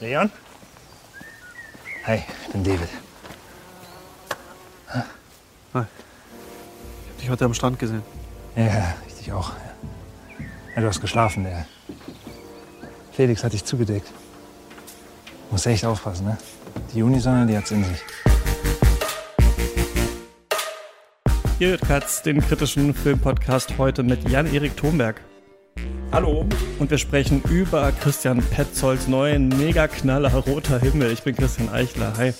Leon? Hi, ich bin David. Hi. Ich hab dich heute am Strand gesehen. Ja, richtig auch. Ja, du hast geschlafen, der Felix hat dich zugedeckt. Muss echt aufpassen, ne? Die Junisonne, die hat's in sich. Ihr hört Katz, den kritischen Filmpodcast heute mit Jan-Erik Thomberg. Hallo. Und wir sprechen über Christian Petzolds neuen Megaknaller Roter Himmel. Ich bin Christian Eichler. Hi.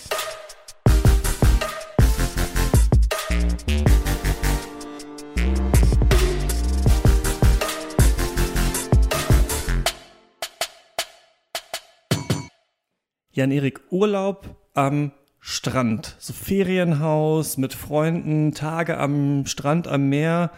Jan-Erik, Urlaub am Strand. So Ferienhaus mit Freunden, Tage am Strand, am Meer.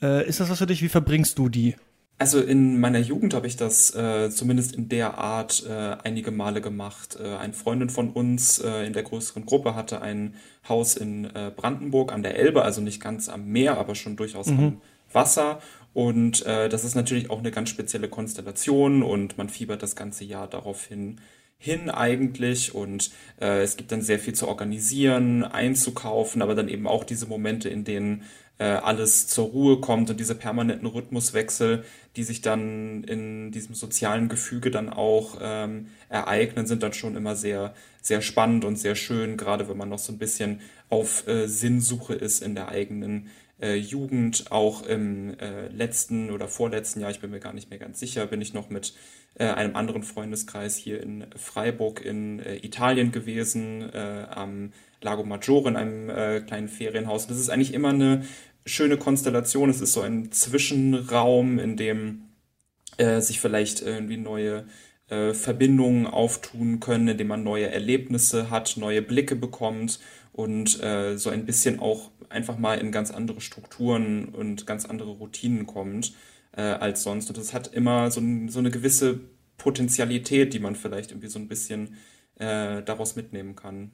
Äh, ist das was für dich? Wie verbringst du die? Also in meiner Jugend habe ich das äh, zumindest in der Art äh, einige Male gemacht. Äh, eine Freundin von uns äh, in der größeren Gruppe hatte ein Haus in äh, Brandenburg an der Elbe, also nicht ganz am Meer, aber schon durchaus mhm. am Wasser. Und äh, das ist natürlich auch eine ganz spezielle Konstellation und man fiebert das ganze Jahr darauf hin, hin eigentlich und äh, es gibt dann sehr viel zu organisieren, einzukaufen, aber dann eben auch diese Momente, in denen alles zur Ruhe kommt und diese permanenten Rhythmuswechsel, die sich dann in diesem sozialen Gefüge dann auch ähm, ereignen, sind dann schon immer sehr, sehr spannend und sehr schön, gerade wenn man noch so ein bisschen auf äh, Sinnsuche ist in der eigenen äh, Jugend. Auch im äh, letzten oder vorletzten Jahr, ich bin mir gar nicht mehr ganz sicher, bin ich noch mit äh, einem anderen Freundeskreis hier in Freiburg in äh, Italien gewesen, äh, am Lago Maggiore in einem äh, kleinen Ferienhaus. Das ist eigentlich immer eine schöne Konstellation. Es ist so ein Zwischenraum, in dem äh, sich vielleicht irgendwie neue äh, Verbindungen auftun können, in dem man neue Erlebnisse hat, neue Blicke bekommt und äh, so ein bisschen auch einfach mal in ganz andere Strukturen und ganz andere Routinen kommt äh, als sonst. Und das hat immer so, so eine gewisse Potenzialität, die man vielleicht irgendwie so ein bisschen äh, daraus mitnehmen kann.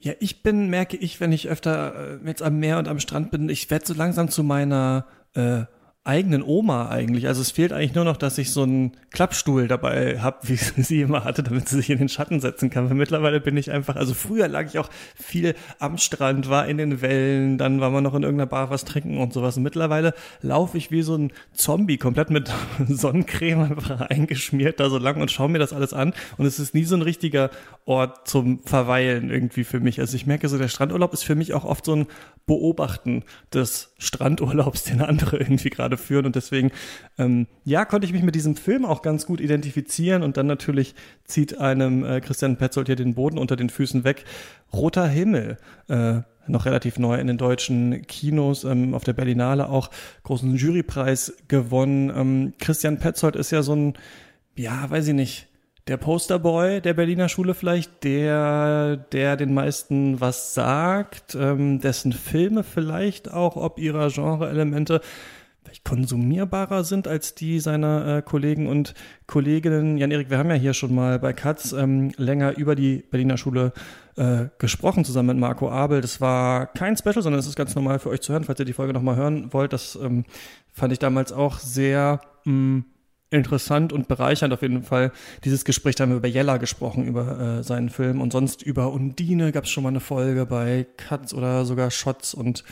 Ja, ich bin, merke ich, wenn ich öfter äh, jetzt am Meer und am Strand bin, ich werde so langsam zu meiner äh, eigenen Oma eigentlich. Also es fehlt eigentlich nur noch, dass ich so einen Klappstuhl dabei habe, wie sie immer hatte, damit sie sich in den Schatten setzen kann. Weil mittlerweile bin ich einfach, also früher lag ich auch viel am Strand, war in den Wellen, dann war man noch in irgendeiner Bar was trinken und sowas. Und mittlerweile laufe ich wie so ein Zombie, komplett mit Sonnencreme einfach eingeschmiert da so lang und schaue mir das alles an. Und es ist nie so ein richtiger Ort zum Verweilen irgendwie für mich. Also ich merke so, der Strandurlaub ist für mich auch oft so ein Beobachten des Strandurlaubs, den andere irgendwie gerade führen. Und deswegen, ähm, ja, konnte ich mich mit diesem Film auch ganz gut identifizieren. Und dann natürlich zieht einem äh, Christian Petzold hier den Boden unter den Füßen weg. Roter Himmel. Äh, noch relativ neu in den deutschen Kinos, ähm, auf der Berlinale auch großen Jurypreis gewonnen. Ähm, Christian Petzold ist ja so ein, ja, weiß ich nicht, der Posterboy der Berliner Schule vielleicht, der, der den meisten was sagt, ähm, dessen Filme vielleicht auch, ob ihrer Genre-Elemente vielleicht konsumierbarer sind als die seiner äh, Kollegen und Kolleginnen. Jan-Erik, wir haben ja hier schon mal bei Katz ähm, länger über die Berliner Schule äh, gesprochen, zusammen mit Marco Abel. Das war kein Special, sondern es ist ganz normal für euch zu hören, falls ihr die Folge nochmal hören wollt. Das ähm, fand ich damals auch sehr mh, mm, interessant und bereichernd auf jeden Fall. Dieses Gespräch, da haben wir über Jella gesprochen, über äh, seinen Film und sonst über Undine gab es schon mal eine Folge bei Katz oder sogar Shots und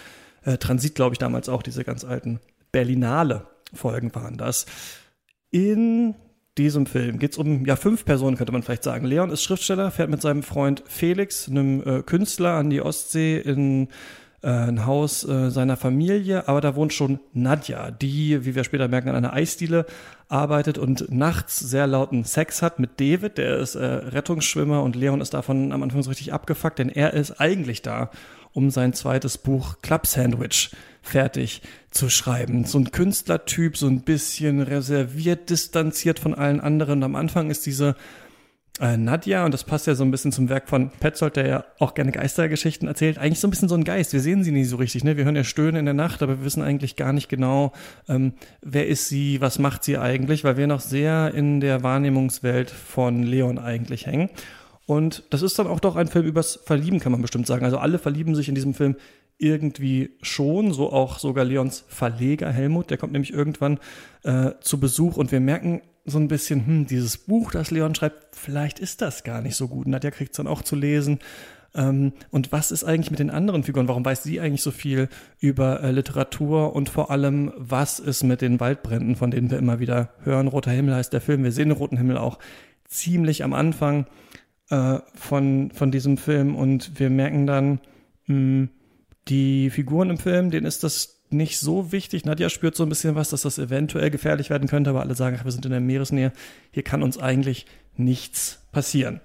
äh, Transit, glaube ich, damals auch, diese ganz alten Berlinale Folgen waren das. In diesem Film geht es um ja fünf Personen, könnte man vielleicht sagen. Leon ist Schriftsteller, fährt mit seinem Freund Felix, einem äh, Künstler, an die Ostsee in äh, ein Haus äh, seiner Familie, aber da wohnt schon Nadja, die, wie wir später merken, an einer Eisdiele arbeitet und nachts sehr lauten Sex hat mit David, der ist äh, Rettungsschwimmer und Leon ist davon am Anfang so richtig abgefuckt, denn er ist eigentlich da, um sein zweites Buch Club Sandwich fertig zu schreiben. So ein Künstlertyp, so ein bisschen reserviert, distanziert von allen anderen. Und am Anfang ist diese äh, Nadja, und das passt ja so ein bisschen zum Werk von Petzold, der ja auch gerne Geistergeschichten erzählt, eigentlich so ein bisschen so ein Geist. Wir sehen sie nie so richtig, ne? Wir hören ja Stöhnen in der Nacht, aber wir wissen eigentlich gar nicht genau, ähm, wer ist sie, was macht sie eigentlich, weil wir noch sehr in der Wahrnehmungswelt von Leon eigentlich hängen. Und das ist dann auch doch ein Film übers Verlieben, kann man bestimmt sagen. Also alle verlieben sich in diesem Film irgendwie schon, so auch sogar Leons Verleger Helmut, der kommt nämlich irgendwann äh, zu Besuch und wir merken so ein bisschen, hm, dieses Buch, das Leon schreibt, vielleicht ist das gar nicht so gut. Nadja kriegt es dann auch zu lesen. Ähm, und was ist eigentlich mit den anderen Figuren? Warum weiß sie eigentlich so viel über äh, Literatur und vor allem, was ist mit den Waldbränden, von denen wir immer wieder hören? Roter Himmel heißt der Film. Wir sehen den Roten Himmel auch ziemlich am Anfang äh, von, von diesem Film und wir merken dann, mh, hm, die Figuren im Film, denen ist das nicht so wichtig. Nadja spürt so ein bisschen was, dass das eventuell gefährlich werden könnte, aber alle sagen, ach, wir sind in der Meeresnähe. Hier kann uns eigentlich nichts passieren.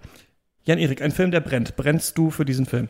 Jan-Erik, ein Film, der brennt. Brennst du für diesen Film?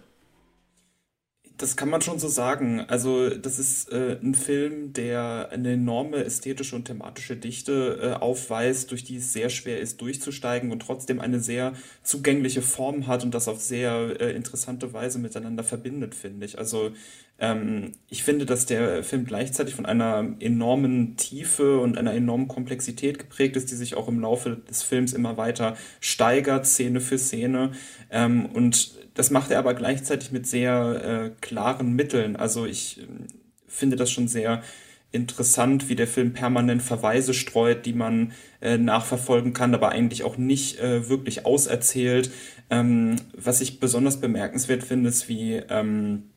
Das kann man schon so sagen. Also das ist äh, ein Film, der eine enorme ästhetische und thematische Dichte äh, aufweist, durch die es sehr schwer ist durchzusteigen und trotzdem eine sehr zugängliche Form hat und das auf sehr äh, interessante Weise miteinander verbindet, finde ich. Also ähm, ich finde, dass der Film gleichzeitig von einer enormen Tiefe und einer enormen Komplexität geprägt ist, die sich auch im Laufe des Films immer weiter steigert, Szene für Szene. Ähm, und das macht er aber gleichzeitig mit sehr äh, klaren Mitteln. Also ich äh, finde das schon sehr interessant, wie der Film permanent Verweise streut, die man äh, nachverfolgen kann, aber eigentlich auch nicht äh, wirklich auserzählt. Ähm, was ich besonders bemerkenswert finde, ist, wie ähm,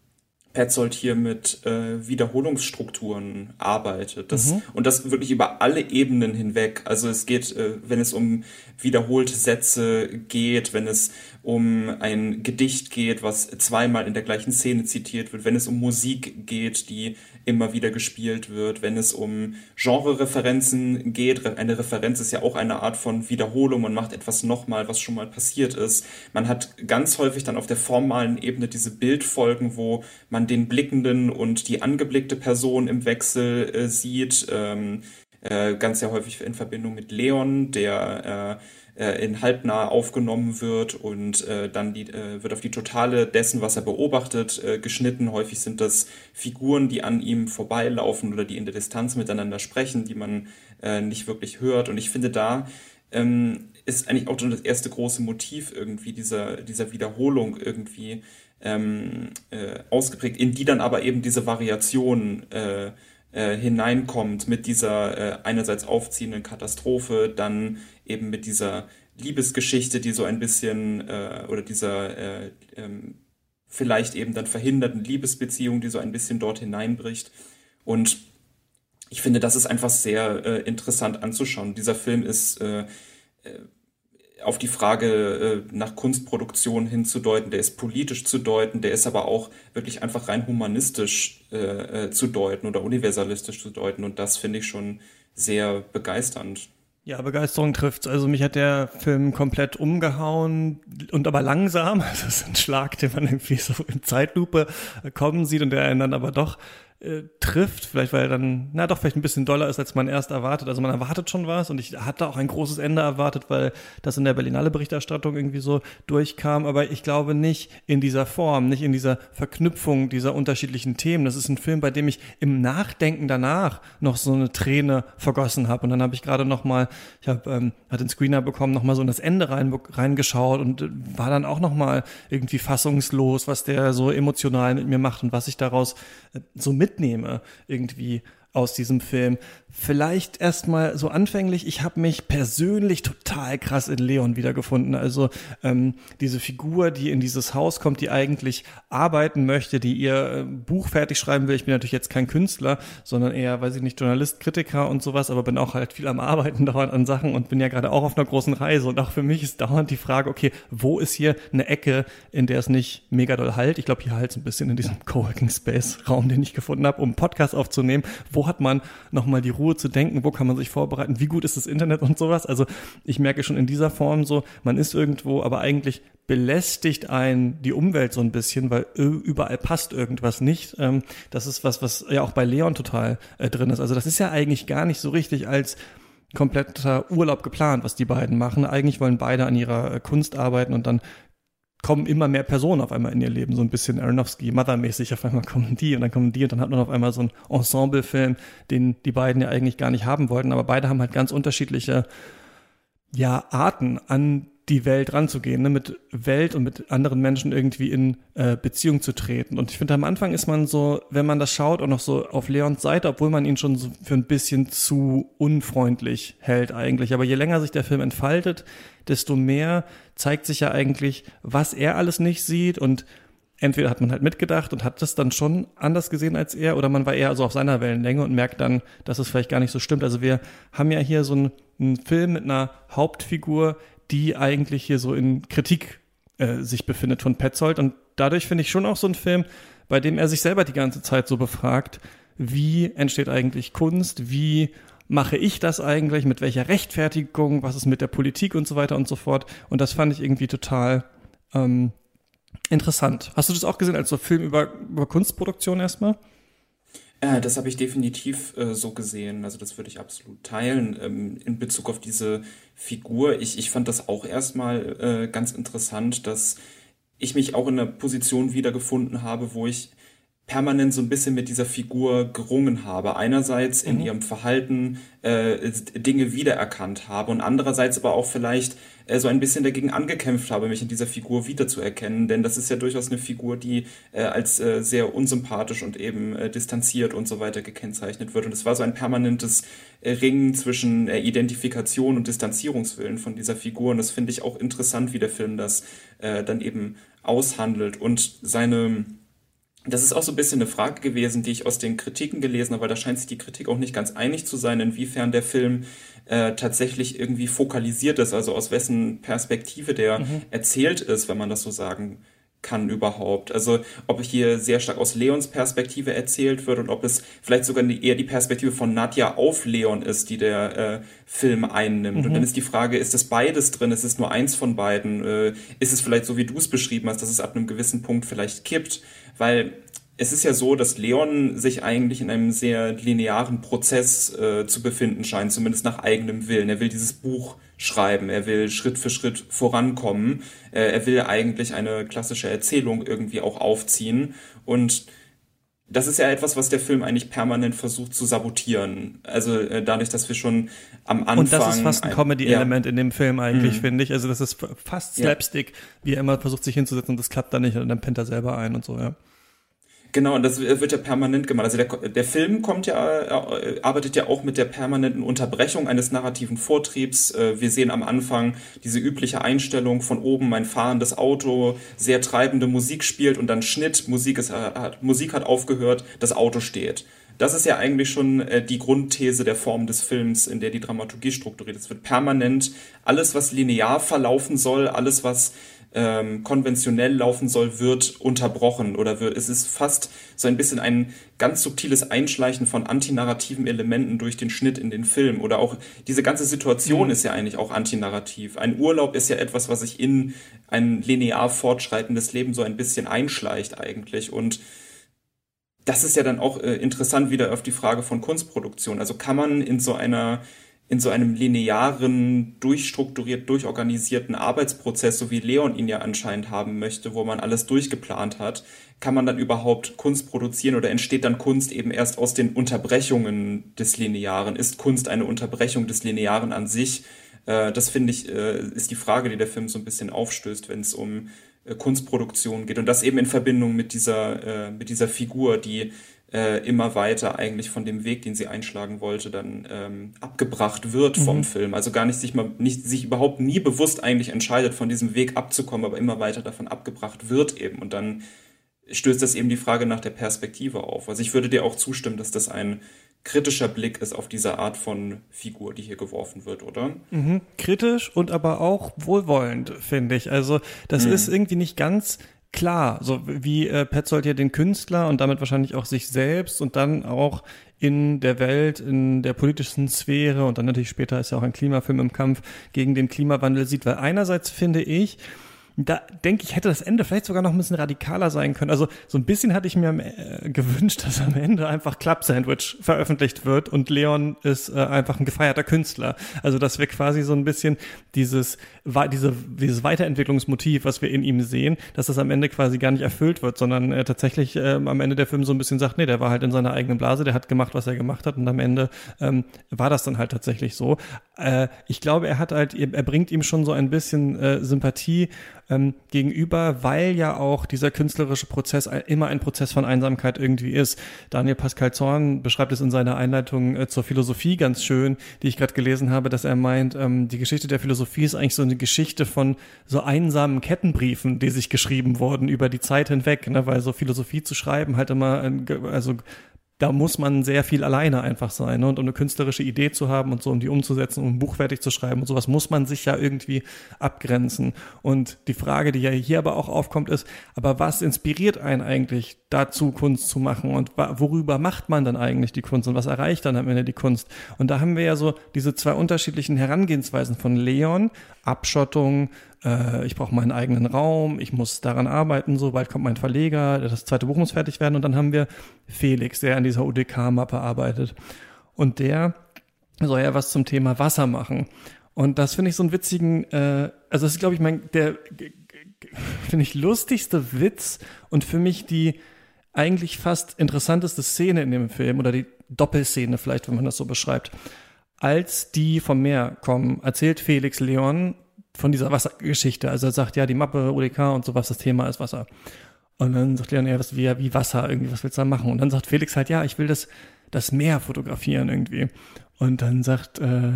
Petzold hier mit äh, Wiederholungsstrukturen arbeitet. Das, mhm. Und das wirklich über alle Ebenen hinweg. Also es geht, äh, wenn es um wiederholte Sätze geht, wenn es um ein Gedicht geht, was zweimal in der gleichen Szene zitiert wird, wenn es um Musik geht, die immer wieder gespielt wird, wenn es um Genre-Referenzen geht. Eine Referenz ist ja auch eine Art von Wiederholung. Man macht etwas nochmal, was schon mal passiert ist. Man hat ganz häufig dann auf der formalen Ebene diese Bildfolgen, wo man den blickenden und die angeblickte Person im Wechsel äh, sieht. Ähm, äh, ganz sehr häufig in Verbindung mit Leon, der äh, äh, in halbnah aufgenommen wird und äh, dann die, äh, wird auf die Totale dessen, was er beobachtet, äh, geschnitten. Häufig sind das Figuren, die an ihm vorbeilaufen oder die in der Distanz miteinander sprechen, die man äh, nicht wirklich hört. Und ich finde, da ähm, ist eigentlich auch schon das erste große Motiv irgendwie dieser, dieser Wiederholung irgendwie ähm, äh, ausgeprägt, in die dann aber eben diese Variation äh, äh, hineinkommt mit dieser äh, einerseits aufziehenden Katastrophe, dann eben mit dieser Liebesgeschichte, die so ein bisschen äh, oder dieser äh, ähm, vielleicht eben dann verhinderten Liebesbeziehung, die so ein bisschen dort hineinbricht. Und ich finde, das ist einfach sehr äh, interessant anzuschauen. Dieser Film ist äh, äh auf die Frage äh, nach Kunstproduktion hinzudeuten, der ist politisch zu deuten, der ist aber auch wirklich einfach rein humanistisch äh, äh, zu deuten oder universalistisch zu deuten und das finde ich schon sehr begeisternd. Ja, Begeisterung trifft's. Also mich hat der Film komplett umgehauen und aber langsam. Das ist ein Schlag, den man irgendwie so in Zeitlupe kommen sieht und der einen dann aber doch äh, trifft, vielleicht weil er dann, na doch, vielleicht ein bisschen doller ist, als man erst erwartet. Also man erwartet schon was und ich hatte auch ein großes Ende erwartet, weil das in der Berlinale Berichterstattung irgendwie so durchkam, aber ich glaube nicht in dieser Form, nicht in dieser Verknüpfung dieser unterschiedlichen Themen. Das ist ein Film, bei dem ich im Nachdenken danach noch so eine Träne vergossen habe und dann habe ich gerade noch mal, ich habe ähm, hat den Screener bekommen, noch mal so in das Ende rein reingeschaut und äh, war dann auch noch mal irgendwie fassungslos, was der so emotional mit mir macht und was ich daraus äh, so mit mitnehme, irgendwie aus diesem Film. Vielleicht erstmal so anfänglich, ich habe mich persönlich total krass in Leon wiedergefunden. Also ähm, diese Figur, die in dieses Haus kommt, die eigentlich arbeiten möchte, die ihr äh, Buch fertig schreiben will. Ich bin natürlich jetzt kein Künstler, sondern eher, weiß ich nicht, Journalist, Kritiker und sowas, aber bin auch halt viel am Arbeiten dauernd an Sachen und bin ja gerade auch auf einer großen Reise. Und auch für mich ist dauernd die Frage, okay, wo ist hier eine Ecke, in der es nicht mega doll halt? Ich glaube, hier halt ein bisschen in diesem Coworking Space Raum, den ich gefunden habe, um Podcast aufzunehmen. Wo hat man nochmal die Ruhe zu denken, wo kann man sich vorbereiten, wie gut ist das Internet und sowas. Also ich merke schon in dieser Form so, man ist irgendwo, aber eigentlich belästigt ein die Umwelt so ein bisschen, weil überall passt irgendwas nicht. Ähm, das ist was, was ja auch bei Leon total äh, drin ist. Also das ist ja eigentlich gar nicht so richtig als kompletter Urlaub geplant, was die beiden machen. Eigentlich wollen beide an ihrer äh, Kunst arbeiten und dann kommen immer mehr Personen auf einmal in ihr Leben, so ein bisschen Aronofsky, Mother-mäßig, auf einmal kommen die und dann kommen die und dann hat man auf einmal so einen Ensemble-Film, den die beiden ja eigentlich gar nicht haben wollten, aber beide haben halt ganz unterschiedliche ja, Arten an die Welt ranzugehen, ne? mit Welt und mit anderen Menschen irgendwie in äh, Beziehung zu treten. Und ich finde, am Anfang ist man so, wenn man das schaut, auch noch so auf Leons Seite, obwohl man ihn schon so für ein bisschen zu unfreundlich hält eigentlich. Aber je länger sich der Film entfaltet, desto mehr zeigt sich ja eigentlich, was er alles nicht sieht und entweder hat man halt mitgedacht und hat das dann schon anders gesehen als er oder man war eher so auf seiner Wellenlänge und merkt dann, dass es vielleicht gar nicht so stimmt. Also wir haben ja hier so einen, einen Film mit einer Hauptfigur, die eigentlich hier so in Kritik äh, sich befindet von Petzold. Und dadurch finde ich schon auch so ein Film, bei dem er sich selber die ganze Zeit so befragt, wie entsteht eigentlich Kunst, wie mache ich das eigentlich, mit welcher Rechtfertigung, was ist mit der Politik und so weiter und so fort. Und das fand ich irgendwie total ähm, interessant. Hast du das auch gesehen als so Film über, über Kunstproduktion erstmal? Äh, das habe ich definitiv äh, so gesehen. Also das würde ich absolut teilen ähm, in Bezug auf diese Figur. Ich, ich fand das auch erstmal äh, ganz interessant, dass ich mich auch in einer Position wiedergefunden habe, wo ich permanent so ein bisschen mit dieser Figur gerungen habe. Einerseits in mhm. ihrem Verhalten äh, Dinge wiedererkannt habe und andererseits aber auch vielleicht äh, so ein bisschen dagegen angekämpft habe, mich in dieser Figur wiederzuerkennen. Denn das ist ja durchaus eine Figur, die äh, als äh, sehr unsympathisch und eben äh, distanziert und so weiter gekennzeichnet wird. Und es war so ein permanentes äh, Ringen zwischen äh, Identifikation und Distanzierungswillen von dieser Figur. Und das finde ich auch interessant, wie der Film das äh, dann eben aushandelt und seine das ist auch so ein bisschen eine Frage gewesen, die ich aus den Kritiken gelesen habe, weil da scheint sich die Kritik auch nicht ganz einig zu sein, inwiefern der Film äh, tatsächlich irgendwie fokalisiert ist, also aus wessen Perspektive der mhm. erzählt ist, wenn man das so sagen kann überhaupt. Also ob hier sehr stark aus Leons Perspektive erzählt wird und ob es vielleicht sogar eher die Perspektive von Nadja auf Leon ist, die der äh, Film einnimmt. Mhm. Und dann ist die Frage, ist es beides drin? Ist es nur eins von beiden? Äh, ist es vielleicht so, wie du es beschrieben hast, dass es ab einem gewissen Punkt vielleicht kippt? Weil es ist ja so, dass Leon sich eigentlich in einem sehr linearen Prozess äh, zu befinden scheint, zumindest nach eigenem Willen. Er will dieses Buch schreiben, er will Schritt für Schritt vorankommen, äh, er will eigentlich eine klassische Erzählung irgendwie auch aufziehen und das ist ja etwas, was der Film eigentlich permanent versucht zu sabotieren. Also äh, dadurch, dass wir schon am Anfang. Und das ist fast ein Comedy-Element ja. in dem Film eigentlich, mhm. finde ich. Also das ist fast Slapstick, ja. wie er immer versucht, sich hinzusetzen und das klappt dann nicht und dann pennt er selber ein und so, ja. Genau, und das wird ja permanent gemacht. Also der, der Film kommt ja, äh, arbeitet ja auch mit der permanenten Unterbrechung eines narrativen Vortriebs. Äh, wir sehen am Anfang diese übliche Einstellung von oben, ein fahrendes Auto, sehr treibende Musik spielt und dann Schnitt, Musik, ist, hat, Musik hat aufgehört, das Auto steht. Das ist ja eigentlich schon äh, die Grundthese der Form des Films, in der die Dramaturgie strukturiert ist. Es wird permanent alles, was linear verlaufen soll, alles, was ähm, konventionell laufen soll, wird unterbrochen oder wird, es ist fast so ein bisschen ein ganz subtiles Einschleichen von antinarrativen Elementen durch den Schnitt in den Film oder auch diese ganze Situation mhm. ist ja eigentlich auch antinarrativ. Ein Urlaub ist ja etwas, was sich in ein linear fortschreitendes Leben so ein bisschen einschleicht eigentlich und das ist ja dann auch äh, interessant wieder auf die Frage von Kunstproduktion. Also kann man in so einer in so einem linearen, durchstrukturiert, durchorganisierten Arbeitsprozess, so wie Leon ihn ja anscheinend haben möchte, wo man alles durchgeplant hat, kann man dann überhaupt Kunst produzieren oder entsteht dann Kunst eben erst aus den Unterbrechungen des Linearen? Ist Kunst eine Unterbrechung des Linearen an sich? Äh, das finde ich, äh, ist die Frage, die der Film so ein bisschen aufstößt, wenn es um äh, Kunstproduktion geht. Und das eben in Verbindung mit dieser, mit dieser Figur, die äh, immer weiter eigentlich von dem Weg, den sie einschlagen wollte, dann ähm, abgebracht wird vom mhm. Film. Also gar nicht sich mal nicht sich überhaupt nie bewusst eigentlich entscheidet, von diesem Weg abzukommen, aber immer weiter davon abgebracht wird eben. Und dann stößt das eben die Frage nach der Perspektive auf. Also ich würde dir auch zustimmen, dass das ein kritischer Blick ist auf diese Art von Figur, die hier geworfen wird, oder? Mhm, kritisch und aber auch wohlwollend, finde ich. Also das mhm. ist irgendwie nicht ganz klar, so wie äh, Petzold ja den Künstler und damit wahrscheinlich auch sich selbst und dann auch in der Welt, in der politischen Sphäre und dann natürlich später ist ja auch ein Klimafilm im Kampf gegen den Klimawandel sieht, weil einerseits finde ich, da denke ich, hätte das Ende vielleicht sogar noch ein bisschen radikaler sein können. Also so ein bisschen hatte ich mir äh, gewünscht, dass am Ende einfach Club Sandwich veröffentlicht wird und Leon ist äh, einfach ein gefeierter Künstler. Also dass wir quasi so ein bisschen dieses, diese, dieses Weiterentwicklungsmotiv, was wir in ihm sehen, dass das am Ende quasi gar nicht erfüllt wird, sondern äh, tatsächlich äh, am Ende der Film so ein bisschen sagt, nee, der war halt in seiner eigenen Blase, der hat gemacht, was er gemacht hat und am Ende ähm, war das dann halt tatsächlich so. Äh, ich glaube, er hat halt, er bringt ihm schon so ein bisschen Sympathie ähm, gegenüber, weil ja auch dieser künstlerische Prozess immer ein Prozess von Einsamkeit irgendwie ist. Daniel Pascal Zorn beschreibt es in seiner Einleitung äh, zur Philosophie ganz schön, die ich gerade gelesen habe, dass er meint, ähm, die Geschichte der Philosophie ist eigentlich so eine Geschichte von so einsamen Kettenbriefen, die sich geschrieben wurden über die Zeit hinweg, ne? weil so Philosophie zu schreiben halt immer, also da muss man sehr viel alleine einfach sein. Ne? Und um eine künstlerische Idee zu haben und so, um die umzusetzen, um ein Buch fertig zu schreiben und sowas, muss man sich ja irgendwie abgrenzen. Und die Frage, die ja hier aber auch aufkommt, ist, aber was inspiriert einen eigentlich dazu, Kunst zu machen? Und worüber macht man dann eigentlich die Kunst? Und was erreicht dann am Ende die Kunst? Und da haben wir ja so diese zwei unterschiedlichen Herangehensweisen von Leon, Abschottung, äh, ich brauche meinen eigenen Raum, ich muss daran arbeiten, so bald kommt mein Verleger, das zweite Buch muss fertig werden. Und dann haben wir Felix, der an dieser UDK-Mappe arbeitet. Und der soll ja was zum Thema Wasser machen. Und das finde ich so einen witzigen, äh, also das ist glaube ich mein, der finde ich lustigste Witz und für mich die eigentlich fast interessanteste Szene in dem Film oder die Doppelszene vielleicht, wenn man das so beschreibt. Als die vom Meer kommen, erzählt Felix Leon von dieser Wassergeschichte. Also er sagt, ja, die Mappe, UDK und sowas, das Thema ist Wasser. Und dann sagt Leon, ja, was wie, wie Wasser, irgendwie, was willst du da machen? Und dann sagt Felix halt, ja, ich will das, das Meer fotografieren irgendwie. Und dann sagt äh,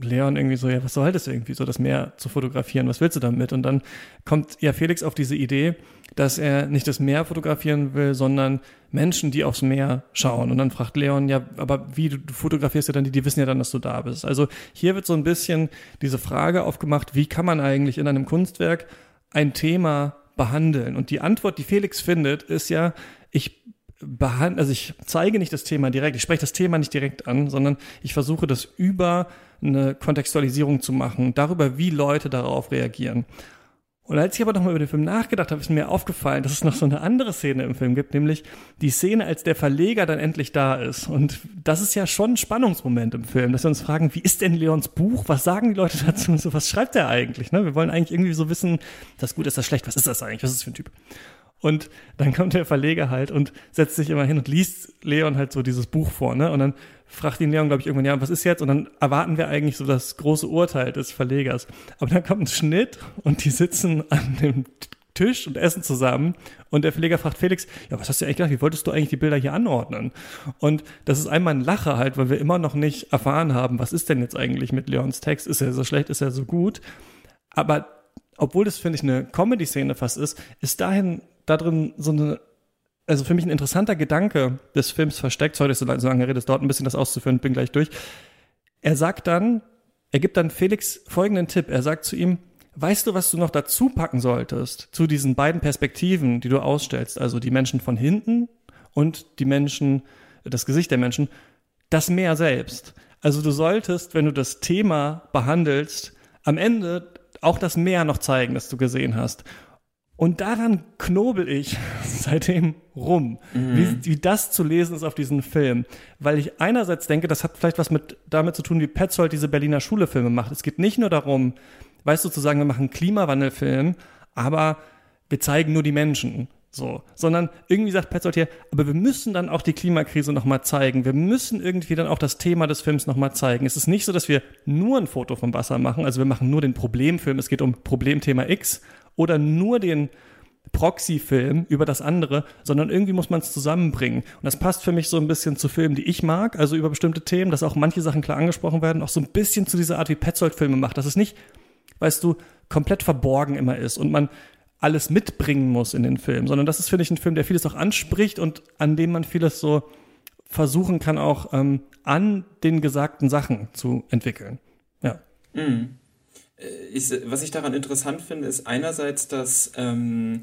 Leon irgendwie so, ja, was soll das irgendwie, so das Meer zu fotografieren, was willst du damit? Und dann kommt ja Felix auf diese Idee, dass er nicht das Meer fotografieren will, sondern Menschen, die aufs Meer schauen. Und dann fragt Leon, ja, aber wie, du, fotografierst ja dann die, die wissen ja dann, dass du da bist. Also hier wird so ein bisschen diese Frage aufgemacht, wie kann man eigentlich in einem Kunstwerk ein Thema behandeln? Und die Antwort, die Felix findet, ist ja, ich behandle, also ich zeige nicht das Thema direkt, ich spreche das Thema nicht direkt an, sondern ich versuche das über eine Kontextualisierung zu machen, darüber, wie Leute darauf reagieren. Und als ich aber nochmal über den Film nachgedacht habe, ist mir aufgefallen, dass es noch so eine andere Szene im Film gibt, nämlich die Szene, als der Verleger dann endlich da ist. Und das ist ja schon ein Spannungsmoment im Film, dass wir uns fragen, wie ist denn Leons Buch? Was sagen die Leute dazu? So, was schreibt er eigentlich? Ne? Wir wollen eigentlich irgendwie so wissen, das gut, ist das schlecht, was ist das eigentlich? Was ist das für ein Typ? Und dann kommt der Verleger halt und setzt sich immer hin und liest Leon halt so dieses Buch vor, ne? Und dann fragt ihn Leon, glaube ich, irgendwann, ja, was ist jetzt? Und dann erwarten wir eigentlich so das große Urteil des Verlegers. Aber dann kommt ein Schnitt und die sitzen an dem Tisch und essen zusammen. Und der Verleger fragt Felix, ja, was hast du eigentlich gedacht? Wie wolltest du eigentlich die Bilder hier anordnen? Und das ist einmal ein Lacher halt, weil wir immer noch nicht erfahren haben, was ist denn jetzt eigentlich mit Leons Text? Ist er so schlecht? Ist er so gut? Aber obwohl das, finde ich, eine Comedy-Szene fast ist, ist dahin da drin so eine, also für mich ein interessanter Gedanke des Films versteckt. Sorry, dass du so lange redest, dort ein bisschen das auszuführen, bin gleich durch. Er sagt dann, er gibt dann Felix folgenden Tipp. Er sagt zu ihm, weißt du, was du noch dazu packen solltest zu diesen beiden Perspektiven, die du ausstellst? Also die Menschen von hinten und die Menschen, das Gesicht der Menschen, das Meer selbst. Also du solltest, wenn du das Thema behandelst, am Ende auch das Meer noch zeigen, das du gesehen hast. Und daran knobel ich seitdem rum, mhm. wie, wie das zu lesen ist auf diesen Film. Weil ich einerseits denke, das hat vielleicht was mit damit zu tun, wie Petzold diese Berliner Schule-Filme macht. Es geht nicht nur darum, weißt du, zu sagen, wir machen einen Klimawandelfilm, aber wir zeigen nur die Menschen. So, sondern irgendwie sagt Petzold hier, aber wir müssen dann auch die Klimakrise nochmal zeigen. Wir müssen irgendwie dann auch das Thema des Films nochmal zeigen. Es ist nicht so, dass wir nur ein Foto vom Wasser machen, also wir machen nur den Problemfilm, es geht um Problemthema X, oder nur den Proxy-Film über das andere, sondern irgendwie muss man es zusammenbringen. Und das passt für mich so ein bisschen zu Filmen, die ich mag, also über bestimmte Themen, dass auch manche Sachen klar angesprochen werden, auch so ein bisschen zu dieser Art, wie Petzold Filme macht, dass es nicht, weißt du, komplett verborgen immer ist und man alles mitbringen muss in den Film, sondern das ist, finde ich, ein Film, der vieles auch anspricht und an dem man vieles so versuchen kann, auch ähm, an den gesagten Sachen zu entwickeln. Ja. Mhm. Ich, was ich daran interessant finde, ist einerseits, dass ähm,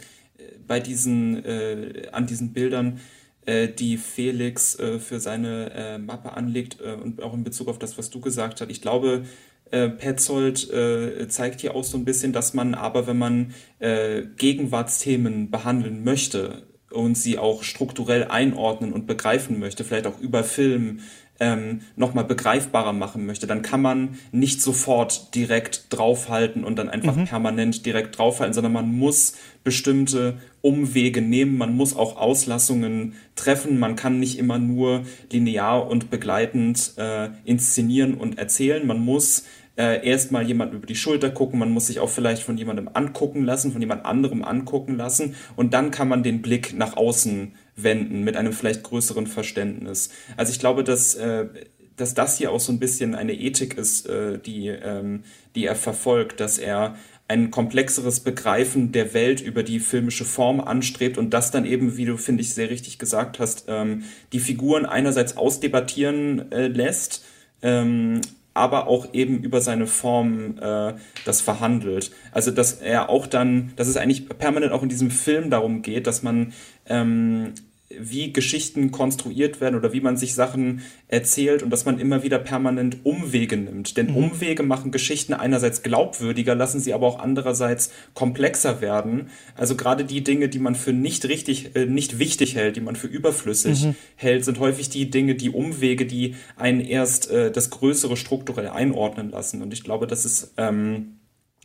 bei diesen, äh, an diesen Bildern, äh, die Felix äh, für seine äh, Mappe anlegt äh, und auch in Bezug auf das, was du gesagt hast, ich glaube, äh, Petzold äh, zeigt hier auch so ein bisschen, dass man aber, wenn man äh, Gegenwartsthemen behandeln möchte und sie auch strukturell einordnen und begreifen möchte, vielleicht auch über Film, ähm, nochmal begreifbarer machen möchte, dann kann man nicht sofort direkt draufhalten und dann einfach mhm. permanent direkt draufhalten, sondern man muss bestimmte Umwege nehmen, man muss auch Auslassungen treffen, man kann nicht immer nur linear und begleitend äh, inszenieren und erzählen, man muss äh, erstmal jemanden über die Schulter gucken, man muss sich auch vielleicht von jemandem angucken lassen, von jemand anderem angucken lassen und dann kann man den Blick nach außen wenden mit einem vielleicht größeren Verständnis. Also ich glaube, dass äh, dass das hier auch so ein bisschen eine Ethik ist, äh, die, ähm, die er verfolgt, dass er ein komplexeres Begreifen der Welt über die filmische Form anstrebt und das dann eben, wie du, finde ich, sehr richtig gesagt hast, ähm, die Figuren einerseits ausdebattieren äh, lässt, ähm, aber auch eben über seine Form äh, das verhandelt. Also dass er auch dann, dass es eigentlich permanent auch in diesem Film darum geht, dass man ähm, wie Geschichten konstruiert werden oder wie man sich Sachen erzählt und dass man immer wieder permanent Umwege nimmt. Denn mhm. Umwege machen Geschichten einerseits glaubwürdiger, lassen sie aber auch andererseits komplexer werden. Also gerade die Dinge, die man für nicht richtig, äh, nicht wichtig hält, die man für überflüssig mhm. hält, sind häufig die Dinge, die Umwege, die einen erst äh, das Größere strukturell einordnen lassen. Und ich glaube, das ist ähm,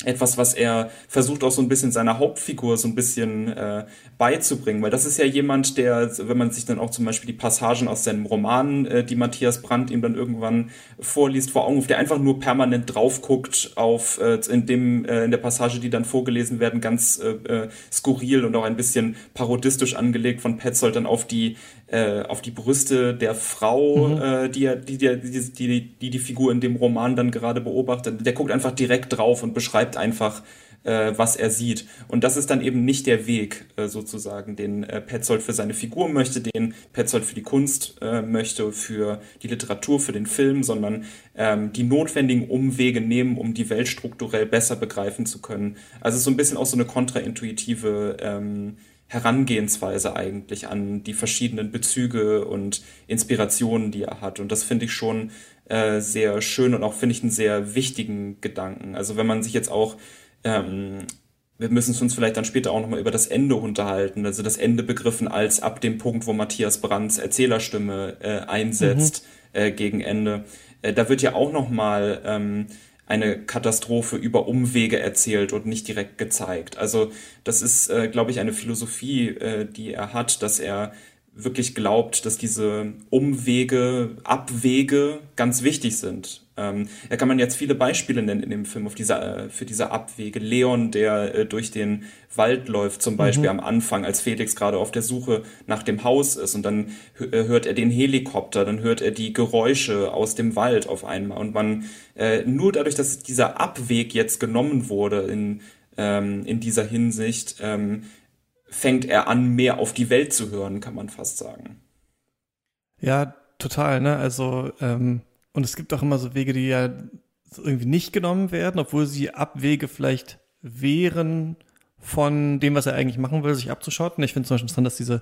etwas, was er versucht auch so ein bisschen seiner Hauptfigur so ein bisschen äh, beizubringen, weil das ist ja jemand, der, wenn man sich dann auch zum Beispiel die Passagen aus seinem Roman, äh, die Matthias Brandt ihm dann irgendwann vorliest, vor Augen ruft, der einfach nur permanent drauf guckt auf äh, in dem äh, in der Passage, die dann vorgelesen werden, ganz äh, äh, skurril und auch ein bisschen parodistisch angelegt von Petzold dann auf die äh, auf die Brüste der Frau, mhm. äh, die, die, die, die, die die Figur in dem Roman dann gerade beobachtet, der guckt einfach direkt drauf und beschreibt einfach, äh, was er sieht. Und das ist dann eben nicht der Weg, äh, sozusagen, den äh, Petzold für seine Figur möchte, den Petzold für die Kunst äh, möchte, für die Literatur, für den Film, sondern ähm, die notwendigen Umwege nehmen, um die Welt strukturell besser begreifen zu können. Also so ein bisschen auch so eine kontraintuitive ähm, Herangehensweise eigentlich an die verschiedenen Bezüge und Inspirationen, die er hat. Und das finde ich schon äh, sehr schön und auch finde ich einen sehr wichtigen Gedanken. Also wenn man sich jetzt auch ähm, wir müssen uns vielleicht dann später auch nochmal über das Ende unterhalten, also das Ende begriffen als ab dem Punkt, wo Matthias Brands Erzählerstimme äh, einsetzt mhm. äh, gegen Ende. Äh, da wird ja auch nochmal ähm, eine Katastrophe über Umwege erzählt und nicht direkt gezeigt. Also das ist, äh, glaube ich, eine Philosophie, äh, die er hat, dass er wirklich glaubt, dass diese Umwege, Abwege ganz wichtig sind. Ähm, da kann man jetzt viele Beispiele nennen in dem Film auf diese, äh, für diese Abwege. Leon, der äh, durch den Wald läuft, zum Beispiel mhm. am Anfang, als Felix gerade auf der Suche nach dem Haus ist und dann äh, hört er den Helikopter, dann hört er die Geräusche aus dem Wald auf einmal und man äh, nur dadurch, dass dieser Abweg jetzt genommen wurde in, ähm, in dieser Hinsicht, ähm, fängt er an, mehr auf die Welt zu hören, kann man fast sagen. Ja, total, ne? Also, ähm, und es gibt auch immer so Wege, die ja irgendwie nicht genommen werden, obwohl sie Abwege vielleicht wären von dem, was er eigentlich machen will, sich abzuschotten. Ich finde zum Beispiel interessant, dass diese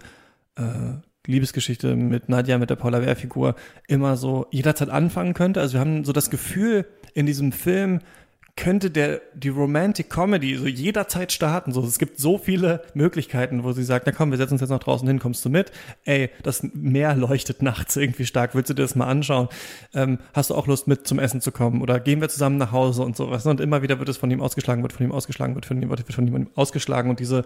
äh, Liebesgeschichte mit Nadja, mit der Paula Wehr-Figur, immer so jederzeit anfangen könnte. Also wir haben so das Gefühl in diesem Film, könnte der die Romantic Comedy so jederzeit starten. So, es gibt so viele Möglichkeiten, wo sie sagt, na komm, wir setzen uns jetzt noch draußen hin, kommst du mit? Ey, das Meer leuchtet nachts irgendwie stark. Willst du dir das mal anschauen? Ähm, hast du auch Lust mit zum Essen zu kommen? Oder gehen wir zusammen nach Hause und sowas? Und immer wieder wird es von ihm ausgeschlagen, wird von ihm ausgeschlagen, wird von ihm, wird von ihm ausgeschlagen und diese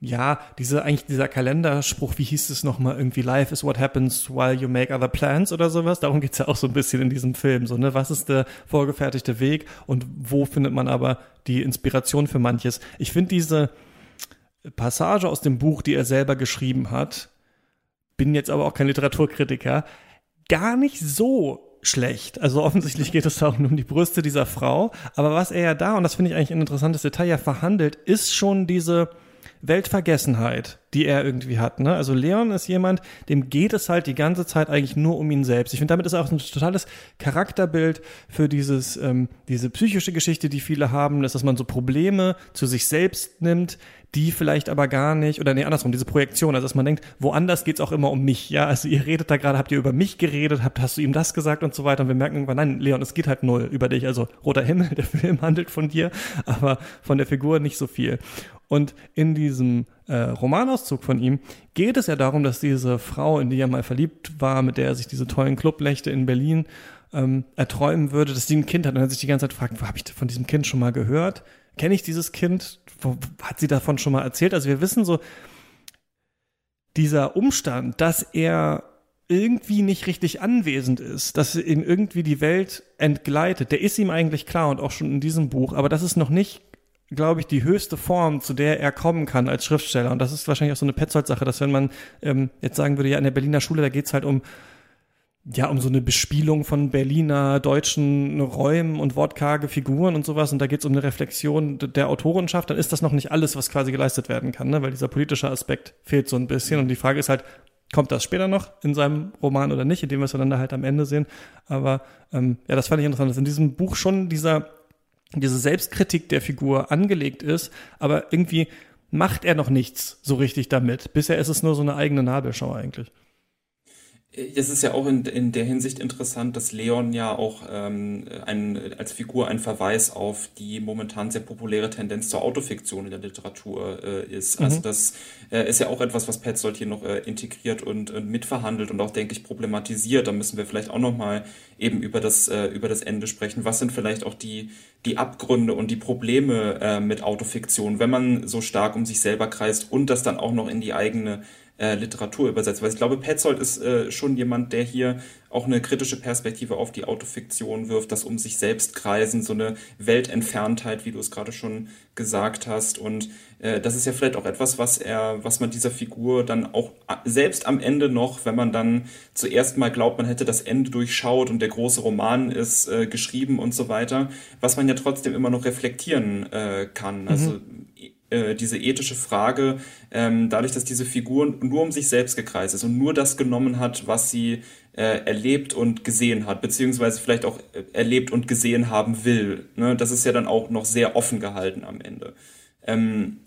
ja, diese, eigentlich dieser Kalenderspruch, wie hieß es nochmal irgendwie, Life is what happens while you make other plans oder sowas, darum geht's ja auch so ein bisschen in diesem Film, so, ne, was ist der vorgefertigte Weg und wo findet man aber die Inspiration für manches? Ich finde diese Passage aus dem Buch, die er selber geschrieben hat, bin jetzt aber auch kein Literaturkritiker, gar nicht so schlecht. Also offensichtlich geht es auch nur um die Brüste dieser Frau, aber was er ja da, und das finde ich eigentlich ein interessantes Detail, ja verhandelt, ist schon diese, Weltvergessenheit, die er irgendwie hat. Ne? Also Leon ist jemand, dem geht es halt die ganze Zeit eigentlich nur um ihn selbst. Ich finde, damit ist auch ein totales Charakterbild für dieses, ähm, diese psychische Geschichte, die viele haben, dass, dass man so Probleme zu sich selbst nimmt, die vielleicht aber gar nicht, oder nee, andersrum, diese Projektion, also dass man denkt, woanders geht's auch immer um mich, ja, also ihr redet da gerade, habt ihr über mich geredet, habt, hast du ihm das gesagt und so weiter und wir merken irgendwann, nein, Leon, es geht halt null über dich, also Roter Himmel, der Film handelt von dir, aber von der Figur nicht so viel. Und in diesem äh, Romanauszug von ihm geht es ja darum, dass diese Frau, in die er mal verliebt war, mit der er sich diese tollen Clubnächte in Berlin ähm, erträumen würde, dass sie ein Kind hat und er sich die ganze Zeit fragt, wo habe ich von diesem Kind schon mal gehört? Kenne ich dieses Kind? Wo, hat sie davon schon mal erzählt? Also wir wissen so, dieser Umstand, dass er irgendwie nicht richtig anwesend ist, dass ihm irgendwie die Welt entgleitet, der ist ihm eigentlich klar und auch schon in diesem Buch, aber das ist noch nicht glaube ich, die höchste Form, zu der er kommen kann als Schriftsteller. Und das ist wahrscheinlich auch so eine Petzold-Sache, dass wenn man ähm, jetzt sagen würde, ja, in der Berliner Schule, da geht's halt um ja, um so eine Bespielung von Berliner deutschen Räumen und wortkarge Figuren und sowas. Und da geht's um eine Reflexion der Autorenschaft. Dann ist das noch nicht alles, was quasi geleistet werden kann, ne? weil dieser politische Aspekt fehlt so ein bisschen. Und die Frage ist halt, kommt das später noch in seinem Roman oder nicht, indem wir es dann halt am Ende sehen. Aber ähm, ja, das fand ich interessant, dass in diesem Buch schon dieser diese Selbstkritik der Figur angelegt ist, aber irgendwie macht er noch nichts so richtig damit. Bisher ist es nur so eine eigene Nabelschau eigentlich. Es ist ja auch in, in der Hinsicht interessant, dass Leon ja auch ähm, ein, als Figur ein Verweis auf die momentan sehr populäre Tendenz zur Autofiktion in der Literatur äh, ist. Also mhm. Also das äh, ist ja auch etwas, was Petzold hier noch äh, integriert und, und mitverhandelt und auch, denke ich, problematisiert. Da müssen wir vielleicht auch nochmal eben über das, äh, über das Ende sprechen. Was sind vielleicht auch die, die Abgründe und die Probleme äh, mit Autofiktion, wenn man so stark um sich selber kreist und das dann auch noch in die eigene äh, Literatur übersetzt. Weil ich glaube, Petzold ist äh, schon jemand, der hier auch eine kritische Perspektive auf die Autofiktion wirft, das um sich selbst kreisen, so eine Weltentferntheit, wie du es gerade schon gesagt hast. Und äh, das ist ja vielleicht auch etwas, was er, was man dieser Figur dann auch selbst am Ende noch, wenn man dann zuerst mal glaubt, man hätte das Ende durchschaut und der große Roman ist äh, geschrieben und so weiter, was man ja trotzdem immer noch reflektieren äh, kann. Also mhm äh, diese ethische Frage, ähm, dadurch, dass diese Figur nur um sich selbst gekreist ist und nur das genommen hat, was sie äh, erlebt und gesehen hat, beziehungsweise vielleicht auch äh, erlebt und gesehen haben will. Ne? Das ist ja dann auch noch sehr offen gehalten am Ende. Ähm,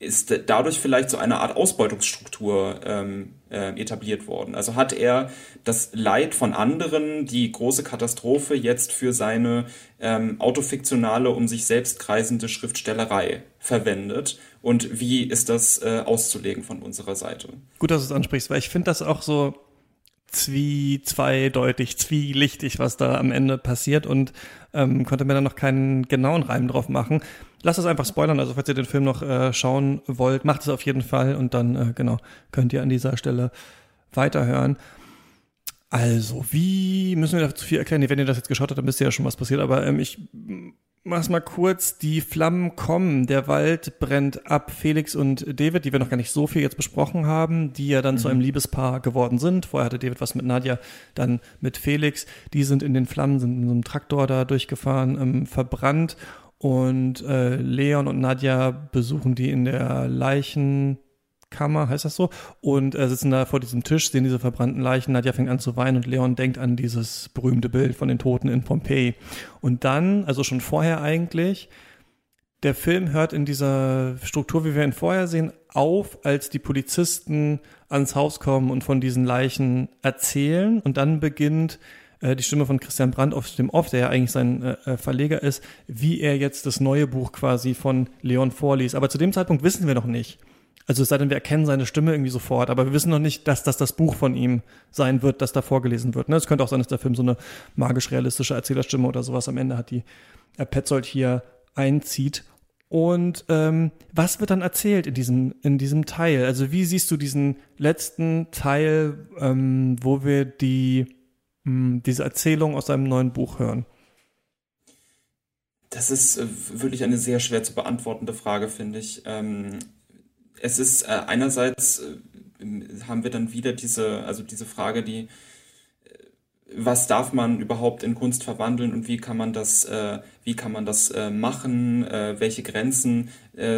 ist dadurch vielleicht so eine Art Ausbeutungsstruktur ähm, äh, etabliert worden. Also hat er das Leid von anderen, die große Katastrophe jetzt für seine ähm, autofiktionale, um sich selbst kreisende Schriftstellerei verwendet. Und wie ist das äh, auszulegen von unserer Seite? Gut, dass du es ansprichst, weil ich finde das auch so zwie, zweideutig, zwielichtig, was da am Ende passiert und ähm, konnte mir da noch keinen genauen Reim drauf machen. Lass es einfach spoilern, also falls ihr den Film noch äh, schauen wollt, macht es auf jeden Fall und dann, äh, genau, könnt ihr an dieser Stelle weiterhören. Also, wie müssen wir dazu viel erklären? Nee, wenn ihr das jetzt geschaut habt, dann wisst ihr ja schon, was passiert, aber ähm, ich mach's mal kurz. Die Flammen kommen, der Wald brennt ab. Felix und David, die wir noch gar nicht so viel jetzt besprochen haben, die ja dann mhm. zu einem Liebespaar geworden sind. Vorher hatte David was mit Nadja, dann mit Felix. Die sind in den Flammen, sind in so einem Traktor da durchgefahren, ähm, verbrannt und äh, Leon und Nadja besuchen die in der Leichenkammer, heißt das so? Und äh, sitzen da vor diesem Tisch, sehen diese verbrannten Leichen. Nadja fängt an zu weinen und Leon denkt an dieses berühmte Bild von den Toten in Pompeji. Und dann, also schon vorher eigentlich, der Film hört in dieser Struktur, wie wir ihn vorher sehen, auf, als die Polizisten ans Haus kommen und von diesen Leichen erzählen. Und dann beginnt äh, die Stimme von Christian Brandt auf dem Off, der ja eigentlich sein äh, äh, Verleger ist, wie er jetzt das neue Buch quasi von Leon vorliest. Aber zu dem Zeitpunkt wissen wir noch nicht. Also es sei denn, wir erkennen seine Stimme irgendwie sofort, aber wir wissen noch nicht, dass das das Buch von ihm sein wird, das da vorgelesen wird. Ne? Es könnte auch sein, dass der Film so eine magisch-realistische Erzählerstimme oder sowas am Ende hat, die äh, Petzold hier einzieht. Und ähm, was wird dann erzählt in diesem, in diesem Teil? Also wie siehst du diesen letzten Teil, ähm, wo wir die mh, diese Erzählung aus einem neuen Buch hören? Das ist äh, wirklich eine sehr schwer zu beantwortende Frage, finde ich. Ähm, es ist äh, einerseits äh, haben wir dann wieder diese, also diese Frage, die was darf man überhaupt in Kunst verwandeln und wie kann man das, wie kann man das machen, welche Grenzen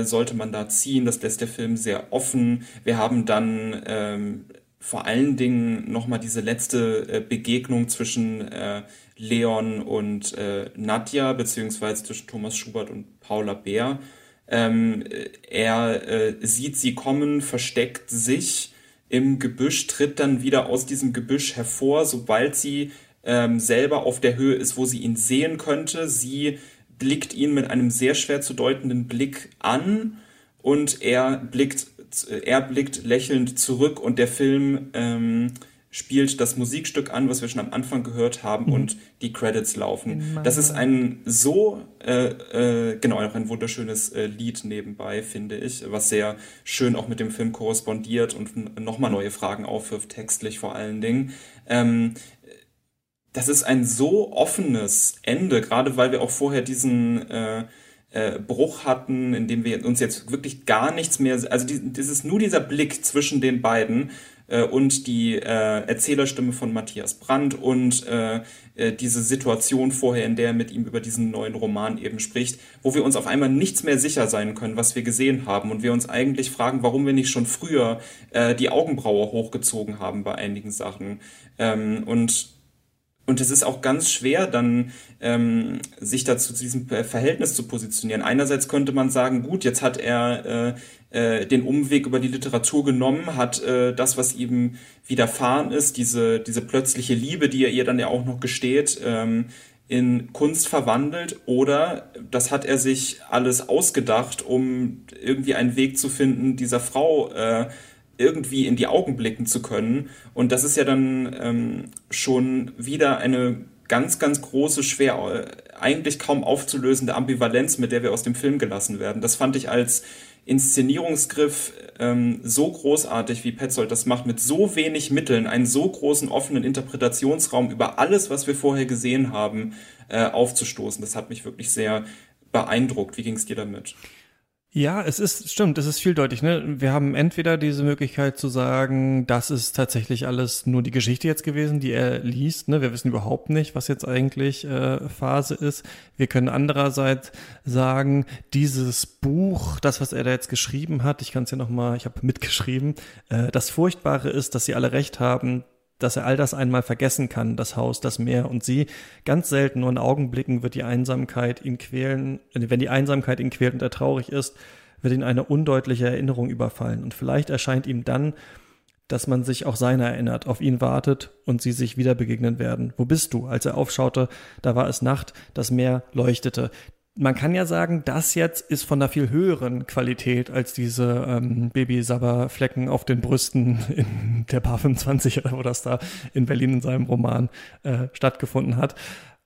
sollte man da ziehen. Das lässt der Film sehr offen. Wir haben dann ähm, vor allen Dingen nochmal diese letzte äh, Begegnung zwischen äh, Leon und äh, Nadja, beziehungsweise zwischen Thomas Schubert und Paula Bär. Ähm, er äh, sieht sie kommen, versteckt sich im Gebüsch, tritt dann wieder aus diesem Gebüsch hervor, sobald sie ähm, selber auf der Höhe ist, wo sie ihn sehen könnte. Sie blickt ihn mit einem sehr schwer zu deutenden Blick an und er blickt, er blickt lächelnd zurück und der Film ähm, spielt das Musikstück an, was wir schon am Anfang gehört haben mhm. und die Credits laufen. Das ist ein so, äh, äh, genau, noch ein wunderschönes äh, Lied nebenbei, finde ich, was sehr schön auch mit dem Film korrespondiert und nochmal neue Fragen aufwirft, textlich vor allen Dingen. Ähm, das ist ein so offenes Ende, gerade weil wir auch vorher diesen äh, äh, Bruch hatten, in dem wir uns jetzt wirklich gar nichts mehr, also die, das ist nur dieser Blick zwischen den beiden äh, und die äh, Erzählerstimme von Matthias Brandt und äh, äh, diese Situation vorher, in der er mit ihm über diesen neuen Roman eben spricht, wo wir uns auf einmal nichts mehr sicher sein können, was wir gesehen haben und wir uns eigentlich fragen, warum wir nicht schon früher äh, die Augenbraue hochgezogen haben bei einigen Sachen. Ähm, und und es ist auch ganz schwer, dann ähm, sich dazu zu diesem Verhältnis zu positionieren. Einerseits könnte man sagen, gut, jetzt hat er äh, äh, den Umweg über die Literatur genommen, hat äh, das, was ihm widerfahren ist, diese, diese plötzliche Liebe, die er ihr dann ja auch noch gesteht, ähm, in Kunst verwandelt oder das hat er sich alles ausgedacht, um irgendwie einen Weg zu finden, dieser Frau äh, irgendwie in die Augen blicken zu können. Und das ist ja dann ähm, schon wieder eine ganz, ganz große, schwer, eigentlich kaum aufzulösende Ambivalenz, mit der wir aus dem Film gelassen werden. Das fand ich als Inszenierungsgriff ähm, so großartig, wie Petzold das macht, mit so wenig Mitteln, einen so großen offenen Interpretationsraum über alles, was wir vorher gesehen haben, äh, aufzustoßen. Das hat mich wirklich sehr beeindruckt. Wie ging es dir damit? Ja, es ist, stimmt, es ist vieldeutig. Ne? Wir haben entweder diese Möglichkeit zu sagen, das ist tatsächlich alles nur die Geschichte jetzt gewesen, die er liest. Ne? Wir wissen überhaupt nicht, was jetzt eigentlich äh, Phase ist. Wir können andererseits sagen, dieses Buch, das, was er da jetzt geschrieben hat, ich kann es ja nochmal, ich habe mitgeschrieben, äh, das Furchtbare ist, dass sie alle recht haben, dass er all das einmal vergessen kann, das Haus, das Meer und sie. Ganz selten, nur in Augenblicken wird die Einsamkeit ihn quälen. Wenn die Einsamkeit ihn quält und er traurig ist, wird ihn eine undeutliche Erinnerung überfallen. Und vielleicht erscheint ihm dann, dass man sich auch seiner erinnert, auf ihn wartet und sie sich wieder begegnen werden. Wo bist du? Als er aufschaute, da war es Nacht, das Meer leuchtete man kann ja sagen, das jetzt ist von einer viel höheren Qualität als diese ähm, Baby-Sabber-Flecken auf den Brüsten in der Bar 25 oder wo das da in Berlin in seinem Roman äh, stattgefunden hat.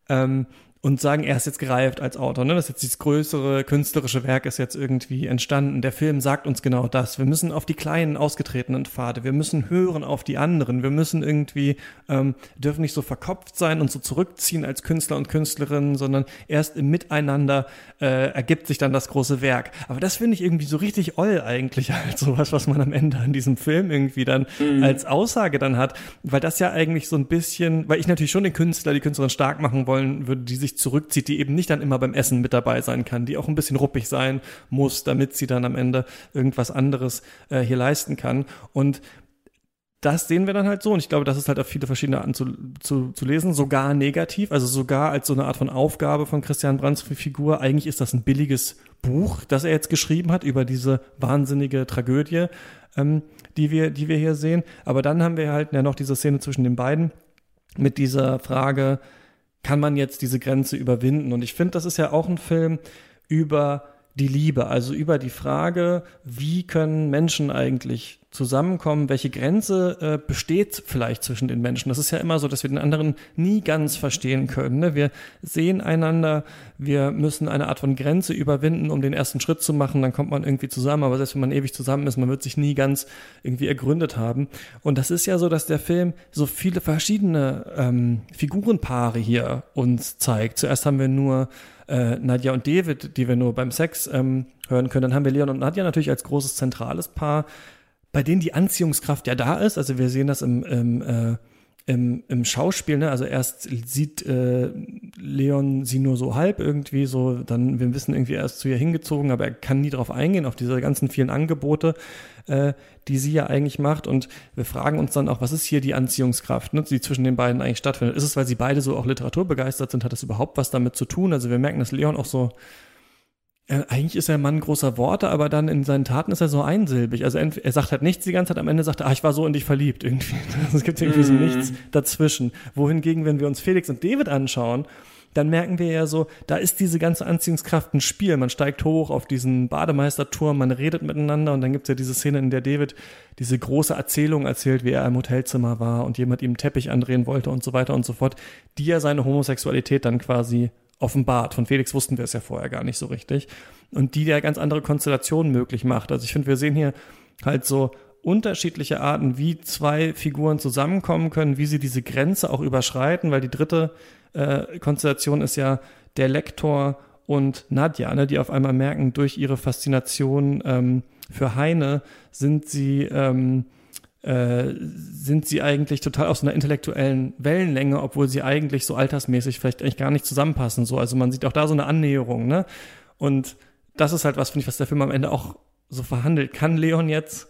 Ähm, und sagen, er ist jetzt gereift als Autor. Ne? Das ist jetzt dieses größere künstlerische Werk ist jetzt irgendwie entstanden. Der Film sagt uns genau das. Wir müssen auf die kleinen ausgetretenen Pfade. Wir müssen hören auf die anderen. Wir müssen irgendwie ähm, dürfen nicht so verkopft sein und so zurückziehen als Künstler und Künstlerinnen, sondern erst im Miteinander äh, ergibt sich dann das große Werk. Aber das finde ich irgendwie so richtig oll eigentlich als sowas, was man am Ende an diesem Film irgendwie dann mhm. als Aussage dann hat, weil das ja eigentlich so ein bisschen, weil ich natürlich schon den Künstler, die Künstlerin stark machen wollen würde, die sich sich zurückzieht, die eben nicht dann immer beim Essen mit dabei sein kann, die auch ein bisschen ruppig sein muss, damit sie dann am Ende irgendwas anderes äh, hier leisten kann. Und das sehen wir dann halt so. Und ich glaube, das ist halt auf viele verschiedene Arten zu, zu, zu lesen, sogar negativ, also sogar als so eine Art von Aufgabe von Christian Brands Figur. Eigentlich ist das ein billiges Buch, das er jetzt geschrieben hat über diese wahnsinnige Tragödie, ähm, die wir, die wir hier sehen. Aber dann haben wir halt ja noch diese Szene zwischen den beiden mit dieser Frage, kann man jetzt diese Grenze überwinden? Und ich finde, das ist ja auch ein Film über die Liebe, also über die Frage, wie können Menschen eigentlich zusammenkommen, welche Grenze äh, besteht vielleicht zwischen den Menschen. Das ist ja immer so, dass wir den anderen nie ganz verstehen können. Ne? Wir sehen einander, wir müssen eine Art von Grenze überwinden, um den ersten Schritt zu machen, dann kommt man irgendwie zusammen, aber selbst wenn man ewig zusammen ist, man wird sich nie ganz irgendwie ergründet haben. Und das ist ja so, dass der Film so viele verschiedene ähm, Figurenpaare hier uns zeigt. Zuerst haben wir nur äh, Nadja und David, die wir nur beim Sex ähm, hören können. Dann haben wir Leon und Nadja natürlich als großes zentrales Paar bei denen die Anziehungskraft ja da ist. Also wir sehen das im, im, äh, im, im Schauspiel, ne? Also erst sieht äh, Leon sie nur so halb irgendwie, so dann, wir wissen irgendwie, er ist zu ihr hingezogen, aber er kann nie drauf eingehen, auf diese ganzen vielen Angebote, äh, die sie ja eigentlich macht. Und wir fragen uns dann auch, was ist hier die Anziehungskraft, ne, die zwischen den beiden eigentlich stattfindet? Ist es, weil sie beide so auch literaturbegeistert sind, hat das überhaupt was damit zu tun? Also wir merken, dass Leon auch so er, eigentlich ist er ein Mann großer Worte, aber dann in seinen Taten ist er so einsilbig. Also er, er sagt halt nichts die ganze Zeit, am Ende sagt er, ah, ich war so in dich verliebt irgendwie. Es gibt irgendwie mm. so mhm. nichts dazwischen. Wohingegen, wenn wir uns Felix und David anschauen, dann merken wir ja so, da ist diese ganze Anziehungskraft ein Spiel. Man steigt hoch auf diesen Bademeisterturm, man redet miteinander und dann gibt's ja diese Szene, in der David diese große Erzählung erzählt, wie er im Hotelzimmer war und jemand ihm einen Teppich andrehen wollte und so weiter und so fort, die ja seine Homosexualität dann quasi offenbart. Von Felix wussten wir es ja vorher gar nicht so richtig. Und die ja ganz andere Konstellationen möglich macht. Also ich finde, wir sehen hier halt so unterschiedliche Arten, wie zwei Figuren zusammenkommen können, wie sie diese Grenze auch überschreiten, weil die dritte äh, Konstellation ist ja der Lektor und Nadja, ne, die auf einmal merken, durch ihre Faszination ähm, für Heine sind sie ähm, äh, sind sie eigentlich total auf so einer intellektuellen Wellenlänge, obwohl sie eigentlich so altersmäßig vielleicht eigentlich gar nicht zusammenpassen. So, also man sieht auch da so eine Annäherung, ne? Und das ist halt was, finde ich, was der Film am Ende auch so verhandelt. Kann Leon jetzt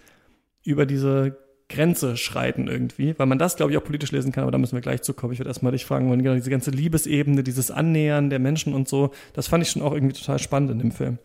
über diese Grenze schreiten irgendwie, weil man das, glaube ich, auch politisch lesen kann, aber da müssen wir gleich zukommen. Ich würde erstmal dich fragen, und genau diese ganze Liebesebene, dieses Annähern der Menschen und so, das fand ich schon auch irgendwie total spannend in dem Film.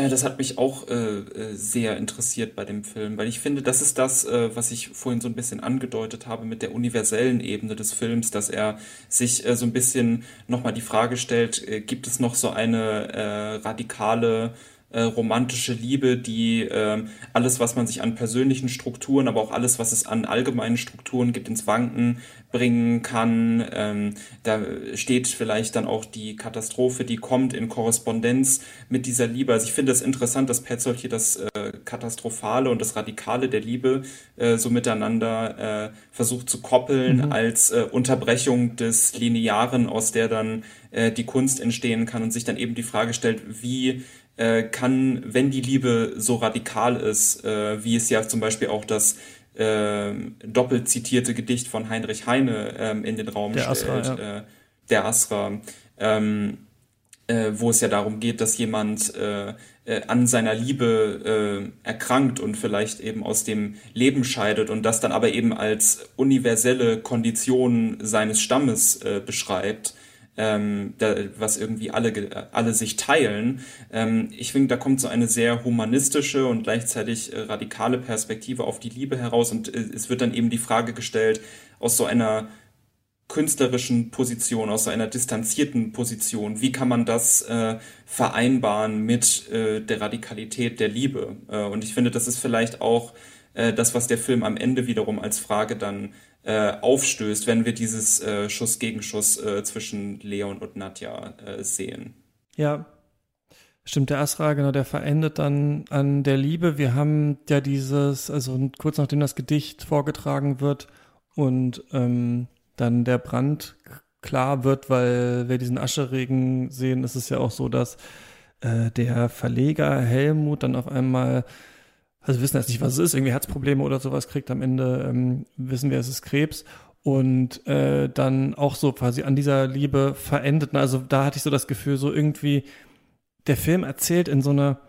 Äh, das hat mich auch äh, äh, sehr interessiert bei dem Film, weil ich finde, das ist das, äh, was ich vorhin so ein bisschen angedeutet habe mit der universellen Ebene des Films, dass er sich äh, so ein bisschen nochmal die Frage stellt, äh, gibt es noch so eine radikale äh, romantische Liebe, die äh, alles, was man sich an persönlichen Strukturen, aber auch alles, was es an allgemeinen Strukturen gibt, ins Wanken bringen kann. Ähm, da steht vielleicht dann auch die Katastrophe, die kommt in Korrespondenz mit dieser Liebe. Also ich finde es interessant, dass Petzold hier das äh, Katastrophale und das Radikale der Liebe äh, so miteinander äh, versucht zu koppeln mhm. als äh, Unterbrechung des Linearen, aus der dann äh, die Kunst entstehen kann und sich dann eben die Frage stellt, wie äh, kann, wenn die Liebe so radikal ist, äh, wie es ja zum Beispiel auch das äh, doppelt zitierte Gedicht von Heinrich Heine ähm, in den Raum der stellt, Asra, ja. äh, der Asra, ähm, äh, wo es ja darum geht, dass jemand äh, äh, an seiner Liebe äh, erkrankt und vielleicht eben aus dem Leben scheidet und das dann aber eben als universelle Kondition seines Stammes äh, beschreibt ähm, da, was irgendwie alle, alle sich teilen. Ähm, ich finde, da kommt so eine sehr humanistische und gleichzeitig äh, radikale Perspektive auf die Liebe heraus und äh, es wird dann eben die Frage gestellt, aus so einer künstlerischen Position, aus so einer distanzierten Position, wie kann man das äh, vereinbaren mit äh, der Radikalität der Liebe? Äh, und ich finde, das ist vielleicht auch das, was der Film am Ende wiederum als Frage dann äh, aufstößt, wenn wir dieses äh, Schuss gegen Schuss äh, zwischen Leon und Nadja äh, sehen. Ja, Stimmt, der Asra, genau, der verendet dann an der Liebe. Wir haben ja dieses, also kurz nachdem das Gedicht vorgetragen wird und ähm, dann der Brand klar wird, weil wir diesen Ascheregen sehen, ist es ja auch so, dass äh, der Verleger Helmut dann auf einmal also wissen jetzt nicht, was es ist, irgendwie Herzprobleme oder sowas kriegt. Am Ende ähm, wissen wir, es ist Krebs. Und äh, dann auch so quasi an dieser Liebe verendet. Also da hatte ich so das Gefühl, so irgendwie, der Film erzählt in so einer,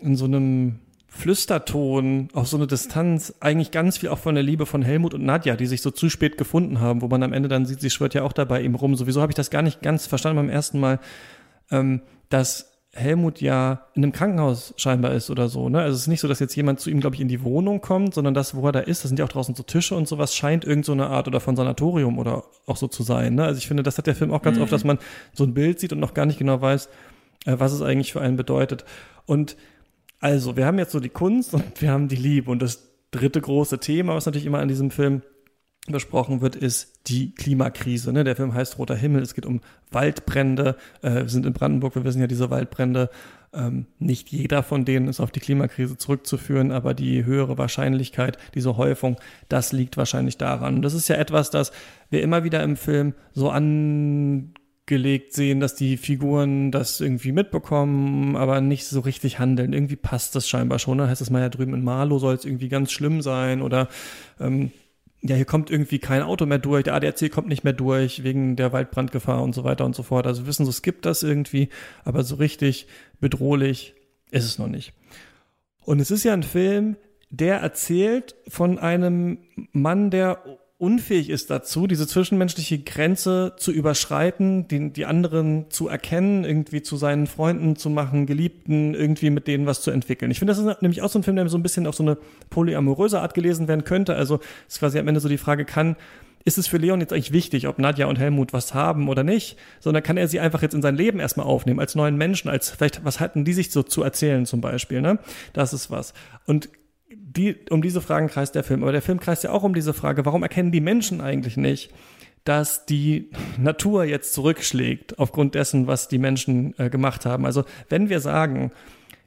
in so einem Flüsterton, auf so eine Distanz, eigentlich ganz viel auch von der Liebe von Helmut und Nadja, die sich so zu spät gefunden haben, wo man am Ende dann sieht, sie schwört ja auch dabei ihm rum. Sowieso habe ich das gar nicht ganz verstanden beim ersten Mal, ähm, dass Helmut ja in einem Krankenhaus scheinbar ist oder so. Ne? Also es ist nicht so, dass jetzt jemand zu ihm, glaube ich, in die Wohnung kommt, sondern das, wo er da ist, das sind ja auch draußen so Tische und sowas, scheint irgend so eine Art oder von Sanatorium oder auch so zu sein. Ne? Also ich finde, das hat der Film auch ganz mhm. oft, dass man so ein Bild sieht und noch gar nicht genau weiß, äh, was es eigentlich für einen bedeutet. Und also, wir haben jetzt so die Kunst und wir haben die Liebe und das dritte große Thema, was natürlich immer an diesem Film besprochen wird, ist die Klimakrise. Ne? Der Film heißt Roter Himmel. Es geht um Waldbrände. Äh, wir sind in Brandenburg. Wir wissen ja, diese Waldbrände, ähm, nicht jeder von denen ist auf die Klimakrise zurückzuführen, aber die höhere Wahrscheinlichkeit, diese Häufung, das liegt wahrscheinlich daran. Und das ist ja etwas, das wir immer wieder im Film so angelegt sehen, dass die Figuren das irgendwie mitbekommen, aber nicht so richtig handeln. Irgendwie passt das scheinbar schon. Da heißt es mal ja drüben in Marlow soll es irgendwie ganz schlimm sein oder ähm, ja, hier kommt irgendwie kein Auto mehr durch, der ADAC kommt nicht mehr durch wegen der Waldbrandgefahr und so weiter und so fort. Also wissen so, es gibt das irgendwie, aber so richtig bedrohlich ist es noch nicht. Und es ist ja ein Film, der erzählt von einem Mann, der unfähig ist dazu, diese zwischenmenschliche Grenze zu überschreiten, die, die anderen zu erkennen, irgendwie zu seinen Freunden zu machen, Geliebten, irgendwie mit denen was zu entwickeln. Ich finde, das ist nämlich auch so ein Film, der so ein bisschen auf so eine polyamoröse Art gelesen werden könnte. Also ist quasi am Ende so die Frage, kann ist es für Leon jetzt eigentlich wichtig, ob Nadja und Helmut was haben oder nicht, sondern kann er sie einfach jetzt in sein Leben erstmal aufnehmen, als neuen Menschen, als vielleicht, was hatten die sich so zu erzählen zum Beispiel, ne? Das ist was. Und die, um diese Fragen kreist der Film. Aber der Film kreist ja auch um diese Frage, warum erkennen die Menschen eigentlich nicht, dass die Natur jetzt zurückschlägt aufgrund dessen, was die Menschen äh, gemacht haben. Also wenn wir sagen,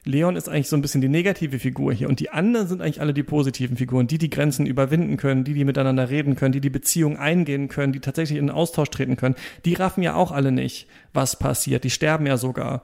Leon ist eigentlich so ein bisschen die negative Figur hier und die anderen sind eigentlich alle die positiven Figuren, die die Grenzen überwinden können, die die miteinander reden können, die die Beziehung eingehen können, die tatsächlich in den Austausch treten können. Die raffen ja auch alle nicht, was passiert. Die sterben ja sogar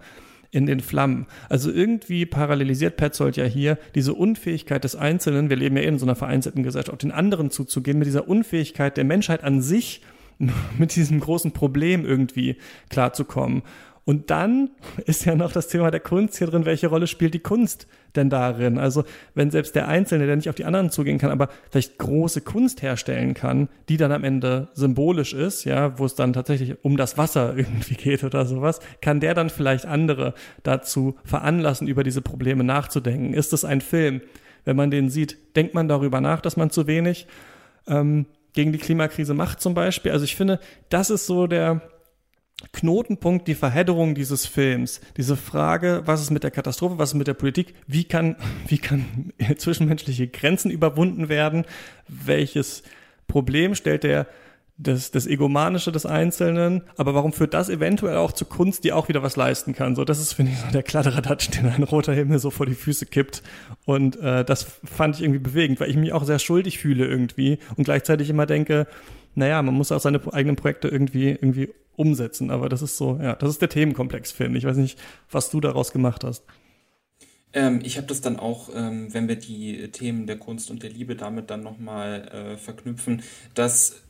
in den Flammen. Also irgendwie parallelisiert Petzold ja hier diese Unfähigkeit des Einzelnen, wir leben ja eh in so einer vereinzelten Gesellschaft, auf den anderen zuzugehen, mit dieser Unfähigkeit der Menschheit an sich, mit diesem großen Problem irgendwie klarzukommen. Und dann ist ja noch das Thema der Kunst hier drin. Welche Rolle spielt die Kunst denn darin? Also, wenn selbst der Einzelne, der nicht auf die anderen zugehen kann, aber vielleicht große Kunst herstellen kann, die dann am Ende symbolisch ist, ja, wo es dann tatsächlich um das Wasser irgendwie geht oder sowas, kann der dann vielleicht andere dazu veranlassen, über diese Probleme nachzudenken? Ist es ein Film? Wenn man den sieht, denkt man darüber nach, dass man zu wenig ähm, gegen die Klimakrise macht zum Beispiel? Also ich finde, das ist so der, Knotenpunkt, die Verhedderung dieses Films, diese Frage, was ist mit der Katastrophe, was ist mit der Politik, wie kann, wie kann zwischenmenschliche Grenzen überwunden werden, welches Problem stellt der das, das Egomanische des Einzelnen, aber warum führt das eventuell auch zu Kunst, die auch wieder was leisten kann? So, das ist, finde ich, so der Kladderadatsch, den ein roter Himmel so vor die Füße kippt. Und äh, das fand ich irgendwie bewegend, weil ich mich auch sehr schuldig fühle irgendwie und gleichzeitig immer denke, naja, man muss auch seine eigenen Projekte irgendwie, irgendwie umsetzen. Aber das ist so, ja, das ist der Themenkomplex Film. Ich weiß nicht, was du daraus gemacht hast. Ähm, ich habe das dann auch, ähm, wenn wir die Themen der Kunst und der Liebe damit dann nochmal äh, verknüpfen, dass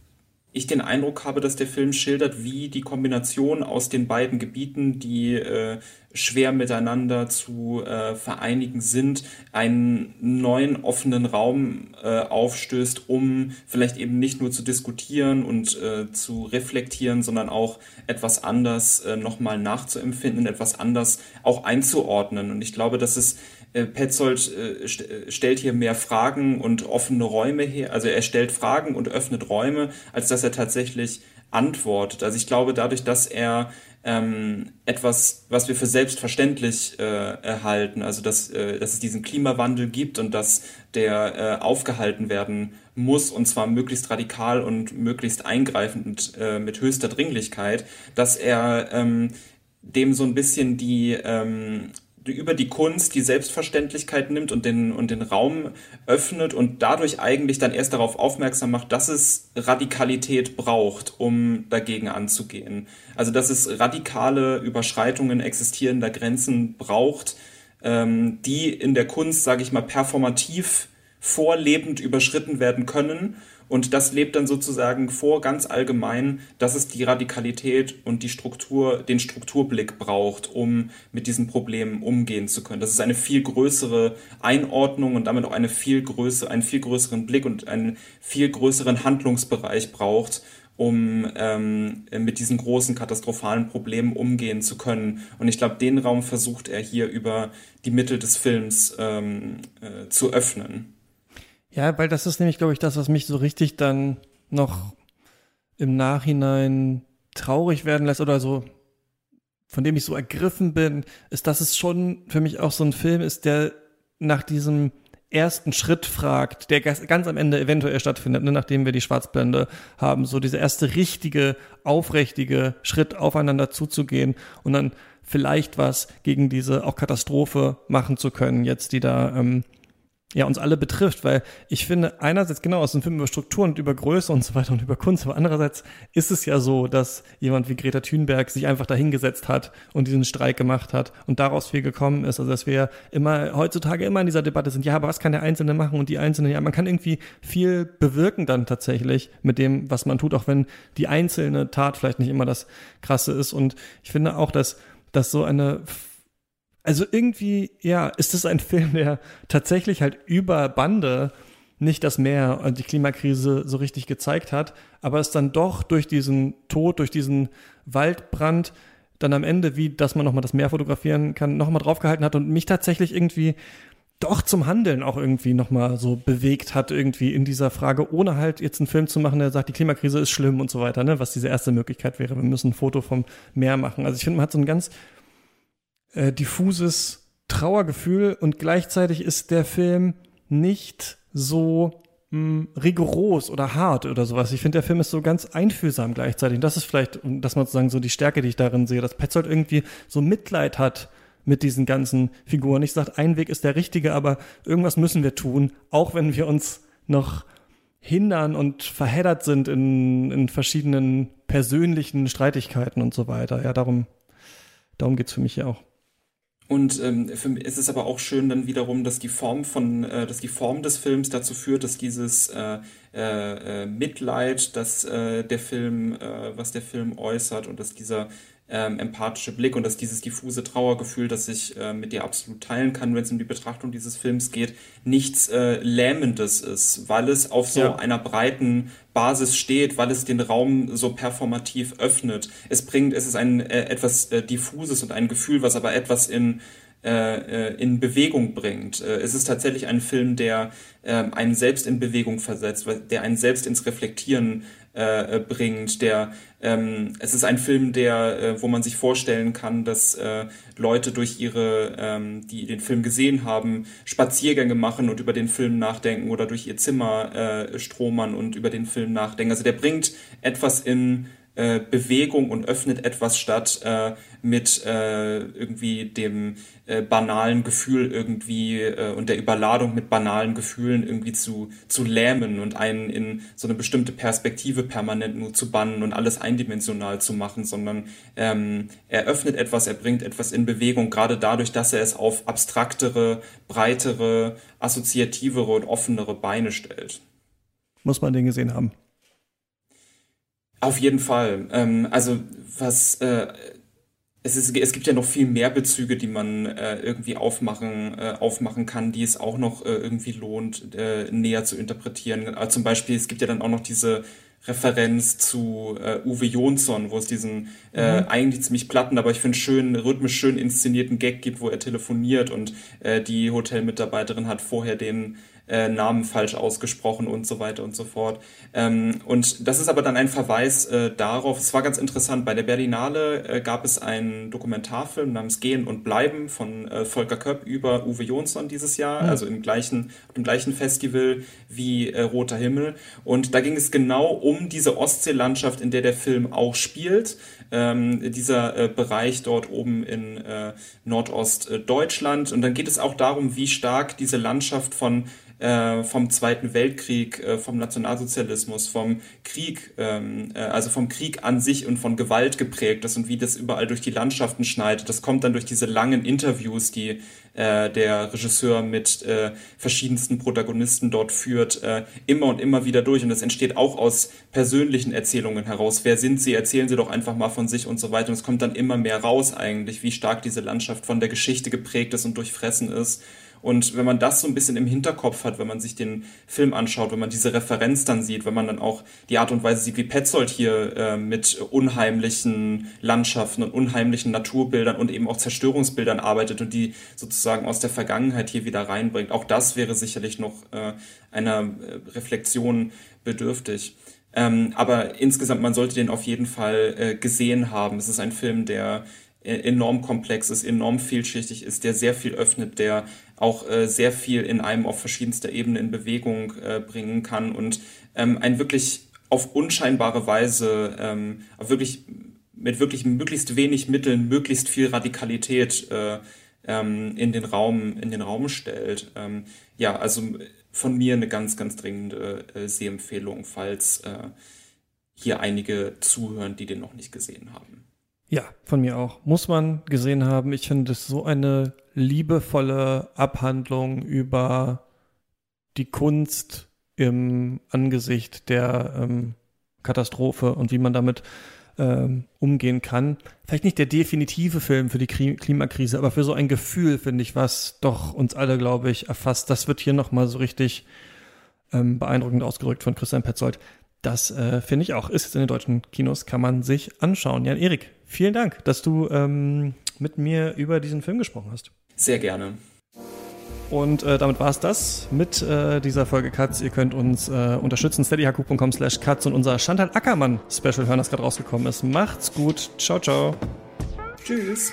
ich den Eindruck habe, dass der Film schildert, wie die Kombination aus den beiden Gebieten, die äh, schwer miteinander zu äh, vereinigen sind, einen neuen offenen Raum äh, aufstößt, um vielleicht eben nicht nur zu diskutieren und äh, zu reflektieren, sondern auch etwas anders äh, nochmal nachzuempfinden, etwas anders auch einzuordnen. Und ich glaube, dass es Petzold äh, st äh, stellt hier mehr Fragen und offene Räume her. Also er stellt Fragen und öffnet Räume, als dass er tatsächlich antwortet. Also ich glaube, dadurch, dass er ähm, etwas, was wir für selbstverständlich äh, erhalten, also dass, äh, dass es diesen Klimawandel gibt und dass der äh, aufgehalten werden muss und zwar möglichst radikal und möglichst eingreifend äh, mit höchster Dringlichkeit, dass er ähm, dem so ein bisschen die ähm, über die Kunst die Selbstverständlichkeit nimmt und den, und den Raum öffnet und dadurch eigentlich dann erst darauf aufmerksam macht, dass es Radikalität braucht, um dagegen anzugehen. Also dass es radikale Überschreitungen existierender Grenzen braucht, ähm, die in der Kunst, sage ich mal, performativ vorlebend überschritten werden können und das lebt dann sozusagen vor ganz allgemein, dass es die Radikalität und die Struktur, den Strukturblick braucht, um mit diesen Problemen umgehen zu können. Dass es eine viel größere Einordnung und damit auch eine viel größere, einen viel größeren Blick und einen viel größeren Handlungsbereich braucht, um ähm, mit diesen großen katastrophalen Problemen umgehen zu können. Und ich glaube, den Raum versucht er hier über die Mittel des Films ähm, äh, zu öffnen. Ja, weil das ist nämlich, glaube ich, das, was mich so richtig dann noch im Nachhinein traurig werden lässt oder so, von dem ich so ergriffen bin, ist, dass es schon für mich auch so ein Film ist, der nach diesem ersten Schritt fragt, der ganz am Ende eventuell stattfindet, ne, nachdem wir die Schwarzblende haben, so dieser erste richtige, aufrichtige Schritt aufeinander zuzugehen und dann vielleicht was gegen diese auch Katastrophe machen zu können, jetzt die da ähm, ja uns alle betrifft, weil ich finde einerseits genau aus dem Film über Strukturen und über Größe und so weiter und über Kunst, aber andererseits ist es ja so, dass jemand wie Greta Thunberg sich einfach dahingesetzt hat und diesen Streik gemacht hat und daraus viel gekommen ist, also dass wir immer heutzutage immer in dieser Debatte sind, ja, aber was kann der Einzelne machen und die Einzelne, ja, man kann irgendwie viel bewirken dann tatsächlich mit dem, was man tut, auch wenn die einzelne Tat vielleicht nicht immer das krasse ist. Und ich finde auch, dass dass so eine also irgendwie, ja, ist es ein Film, der tatsächlich halt über Bande nicht das Meer und die Klimakrise so richtig gezeigt hat, aber es dann doch durch diesen Tod, durch diesen Waldbrand dann am Ende, wie dass man nochmal das Meer fotografieren kann, nochmal draufgehalten hat und mich tatsächlich irgendwie doch zum Handeln auch irgendwie nochmal so bewegt hat, irgendwie in dieser Frage, ohne halt jetzt einen Film zu machen, der sagt, die Klimakrise ist schlimm und so weiter, ne, was diese erste Möglichkeit wäre. Wir müssen ein Foto vom Meer machen. Also ich finde, man hat so ein ganz äh, diffuses Trauergefühl und gleichzeitig ist der Film nicht so mh, hm, rigoros oder hart oder sowas. Ich finde, der Film ist so ganz einfühlsam gleichzeitig. Und das ist vielleicht, dass man sozusagen so die Stärke, die ich darin sehe, dass Petzold irgendwie so Mitleid hat mit diesen ganzen Figuren. Ich sage, ein Weg ist der richtige, aber irgendwas müssen wir tun, auch wenn wir uns noch hindern und verheddert sind in, in verschiedenen persönlichen Streitigkeiten und so weiter. Ja, darum, darum geht's für mich ja auch. Und ähm, für mich ist aber auch schön dann wiederum, dass die Form von, äh, dass die Form des Films dazu führt, dass dieses äh, äh, äh Mitleid, dass äh, der Film, äh, was der Film äußert und dass dieser ähm, empathische Blick und dass dieses diffuse Trauergefühl, das ich äh, mit dir absolut teilen kann, wenn es um die Betrachtung dieses Films geht, nichts äh, Lähmendes ist, weil es auf so ja. einer breiten Basis steht, weil es den Raum so performativ öffnet. Es bringt, es ist ein äh, etwas äh, diffuses und ein Gefühl, was aber etwas in äh, äh, in Bewegung bringt. Es ist tatsächlich ein Film, der äh, einen selbst in Bewegung versetzt, der einen selbst ins Reflektieren äh, bringt. Der, ähm, es ist ein Film, der, äh, wo man sich vorstellen kann, dass äh, Leute durch ihre, ähm, die den Film gesehen haben, Spaziergänge machen und über den Film nachdenken oder durch ihr Zimmer äh, stromern und über den Film nachdenken. Also der bringt etwas in äh, Bewegung und öffnet etwas statt äh, mit äh, irgendwie dem äh, banalen Gefühl irgendwie äh, und der Überladung mit banalen Gefühlen irgendwie zu, zu lähmen und einen in so eine bestimmte Perspektive permanent nur zu bannen und alles eindimensional zu machen, sondern ähm, er öffnet etwas, er bringt etwas in Bewegung, gerade dadurch, dass er es auf abstraktere, breitere, assoziativere und offenere Beine stellt. Muss man den gesehen haben. Auf jeden Fall. Ähm, also was äh, es, ist, es gibt ja noch viel mehr Bezüge, die man äh, irgendwie aufmachen, äh, aufmachen kann, die es auch noch äh, irgendwie lohnt, äh, näher zu interpretieren. Also zum Beispiel, es gibt ja dann auch noch diese Referenz zu äh, Uwe Jonsson, wo es diesen mhm. eigentlich ziemlich platten, aber ich finde schön, rhythmisch schön inszenierten Gag gibt, wo er telefoniert und die Hotelmitarbeiterin hat vorher den äh, Namen falsch ausgesprochen und so weiter und so fort. Ähm, und das ist aber dann ein Verweis äh, darauf, es war ganz interessant, bei der Berlinale äh, gab es einen Dokumentarfilm namens Gehen und Bleiben von äh, Volker Köpp über Uwe Jonsson dieses Jahr, mhm. also im gleichen, im gleichen Festival wie äh, Roter Himmel. Und da ging es genau um diese Ostseelandschaft, in der der Film auch spielt. Ähm, dieser äh, Bereich dort oben in äh, Nordostdeutschland. Und dann geht es auch darum, wie stark diese Landschaft von äh, vom Zweiten Weltkrieg, äh, vom Nationalsozialismus, vom Krieg, ähm, äh, also vom Krieg an sich und von Gewalt geprägt ist und wie das überall durch die Landschaften schneidet. Das kommt dann durch diese langen Interviews, die äh, der Regisseur mit äh, verschiedensten Protagonisten dort führt, äh, immer und immer wieder durch. Und das entsteht auch aus persönlichen Erzählungen heraus. Wer sind sie? Erzählen sie doch einfach mal von sich und so weiter. Und es kommt dann immer mehr raus eigentlich, wie stark diese Landschaft von der Geschichte geprägt ist und durchfressen ist. Und wenn man das so ein bisschen im Hinterkopf hat, wenn man sich den Film anschaut, wenn man diese Referenz dann sieht, wenn man dann auch die Art und Weise sieht, wie Petzold hier äh, mit unheimlichen Landschaften und unheimlichen Naturbildern und eben auch Zerstörungsbildern arbeitet und die sozusagen aus der Vergangenheit hier wieder reinbringt, auch das wäre sicherlich noch äh, einer äh, Reflexion bedürftig. Ähm, aber insgesamt, man sollte den auf jeden Fall äh, gesehen haben. Es ist ein Film, der enorm komplex ist, enorm vielschichtig ist, der sehr viel öffnet, der auch äh, sehr viel in einem auf verschiedenster Ebene in Bewegung äh, bringen kann und ähm, ein wirklich auf unscheinbare Weise, ähm, auf wirklich mit wirklich möglichst wenig Mitteln, möglichst viel Radikalität äh, ähm, in den Raum in den Raum stellt. Ähm, ja, also von mir eine ganz ganz dringende äh, Sehempfehlung, falls äh, hier einige zuhören, die den noch nicht gesehen haben. Ja, von mir auch. Muss man gesehen haben. Ich finde es so eine liebevolle Abhandlung über die Kunst im Angesicht der ähm, Katastrophe und wie man damit ähm, umgehen kann. Vielleicht nicht der definitive Film für die Klimakrise, aber für so ein Gefühl, finde ich, was doch uns alle, glaube ich, erfasst. Das wird hier nochmal so richtig ähm, beeindruckend ausgedrückt von Christian Petzold. Das äh, finde ich auch. Ist jetzt in den deutschen Kinos, kann man sich anschauen. Jan Erik, vielen Dank, dass du ähm, mit mir über diesen Film gesprochen hast. Sehr gerne. Und äh, damit war es das mit äh, dieser Folge Katz. Ihr könnt uns äh, unterstützen, steadyhaku.com slash Katz und unser Chantal Ackermann Special hören, das gerade rausgekommen ist. Macht's gut. Ciao, ciao. Tschüss.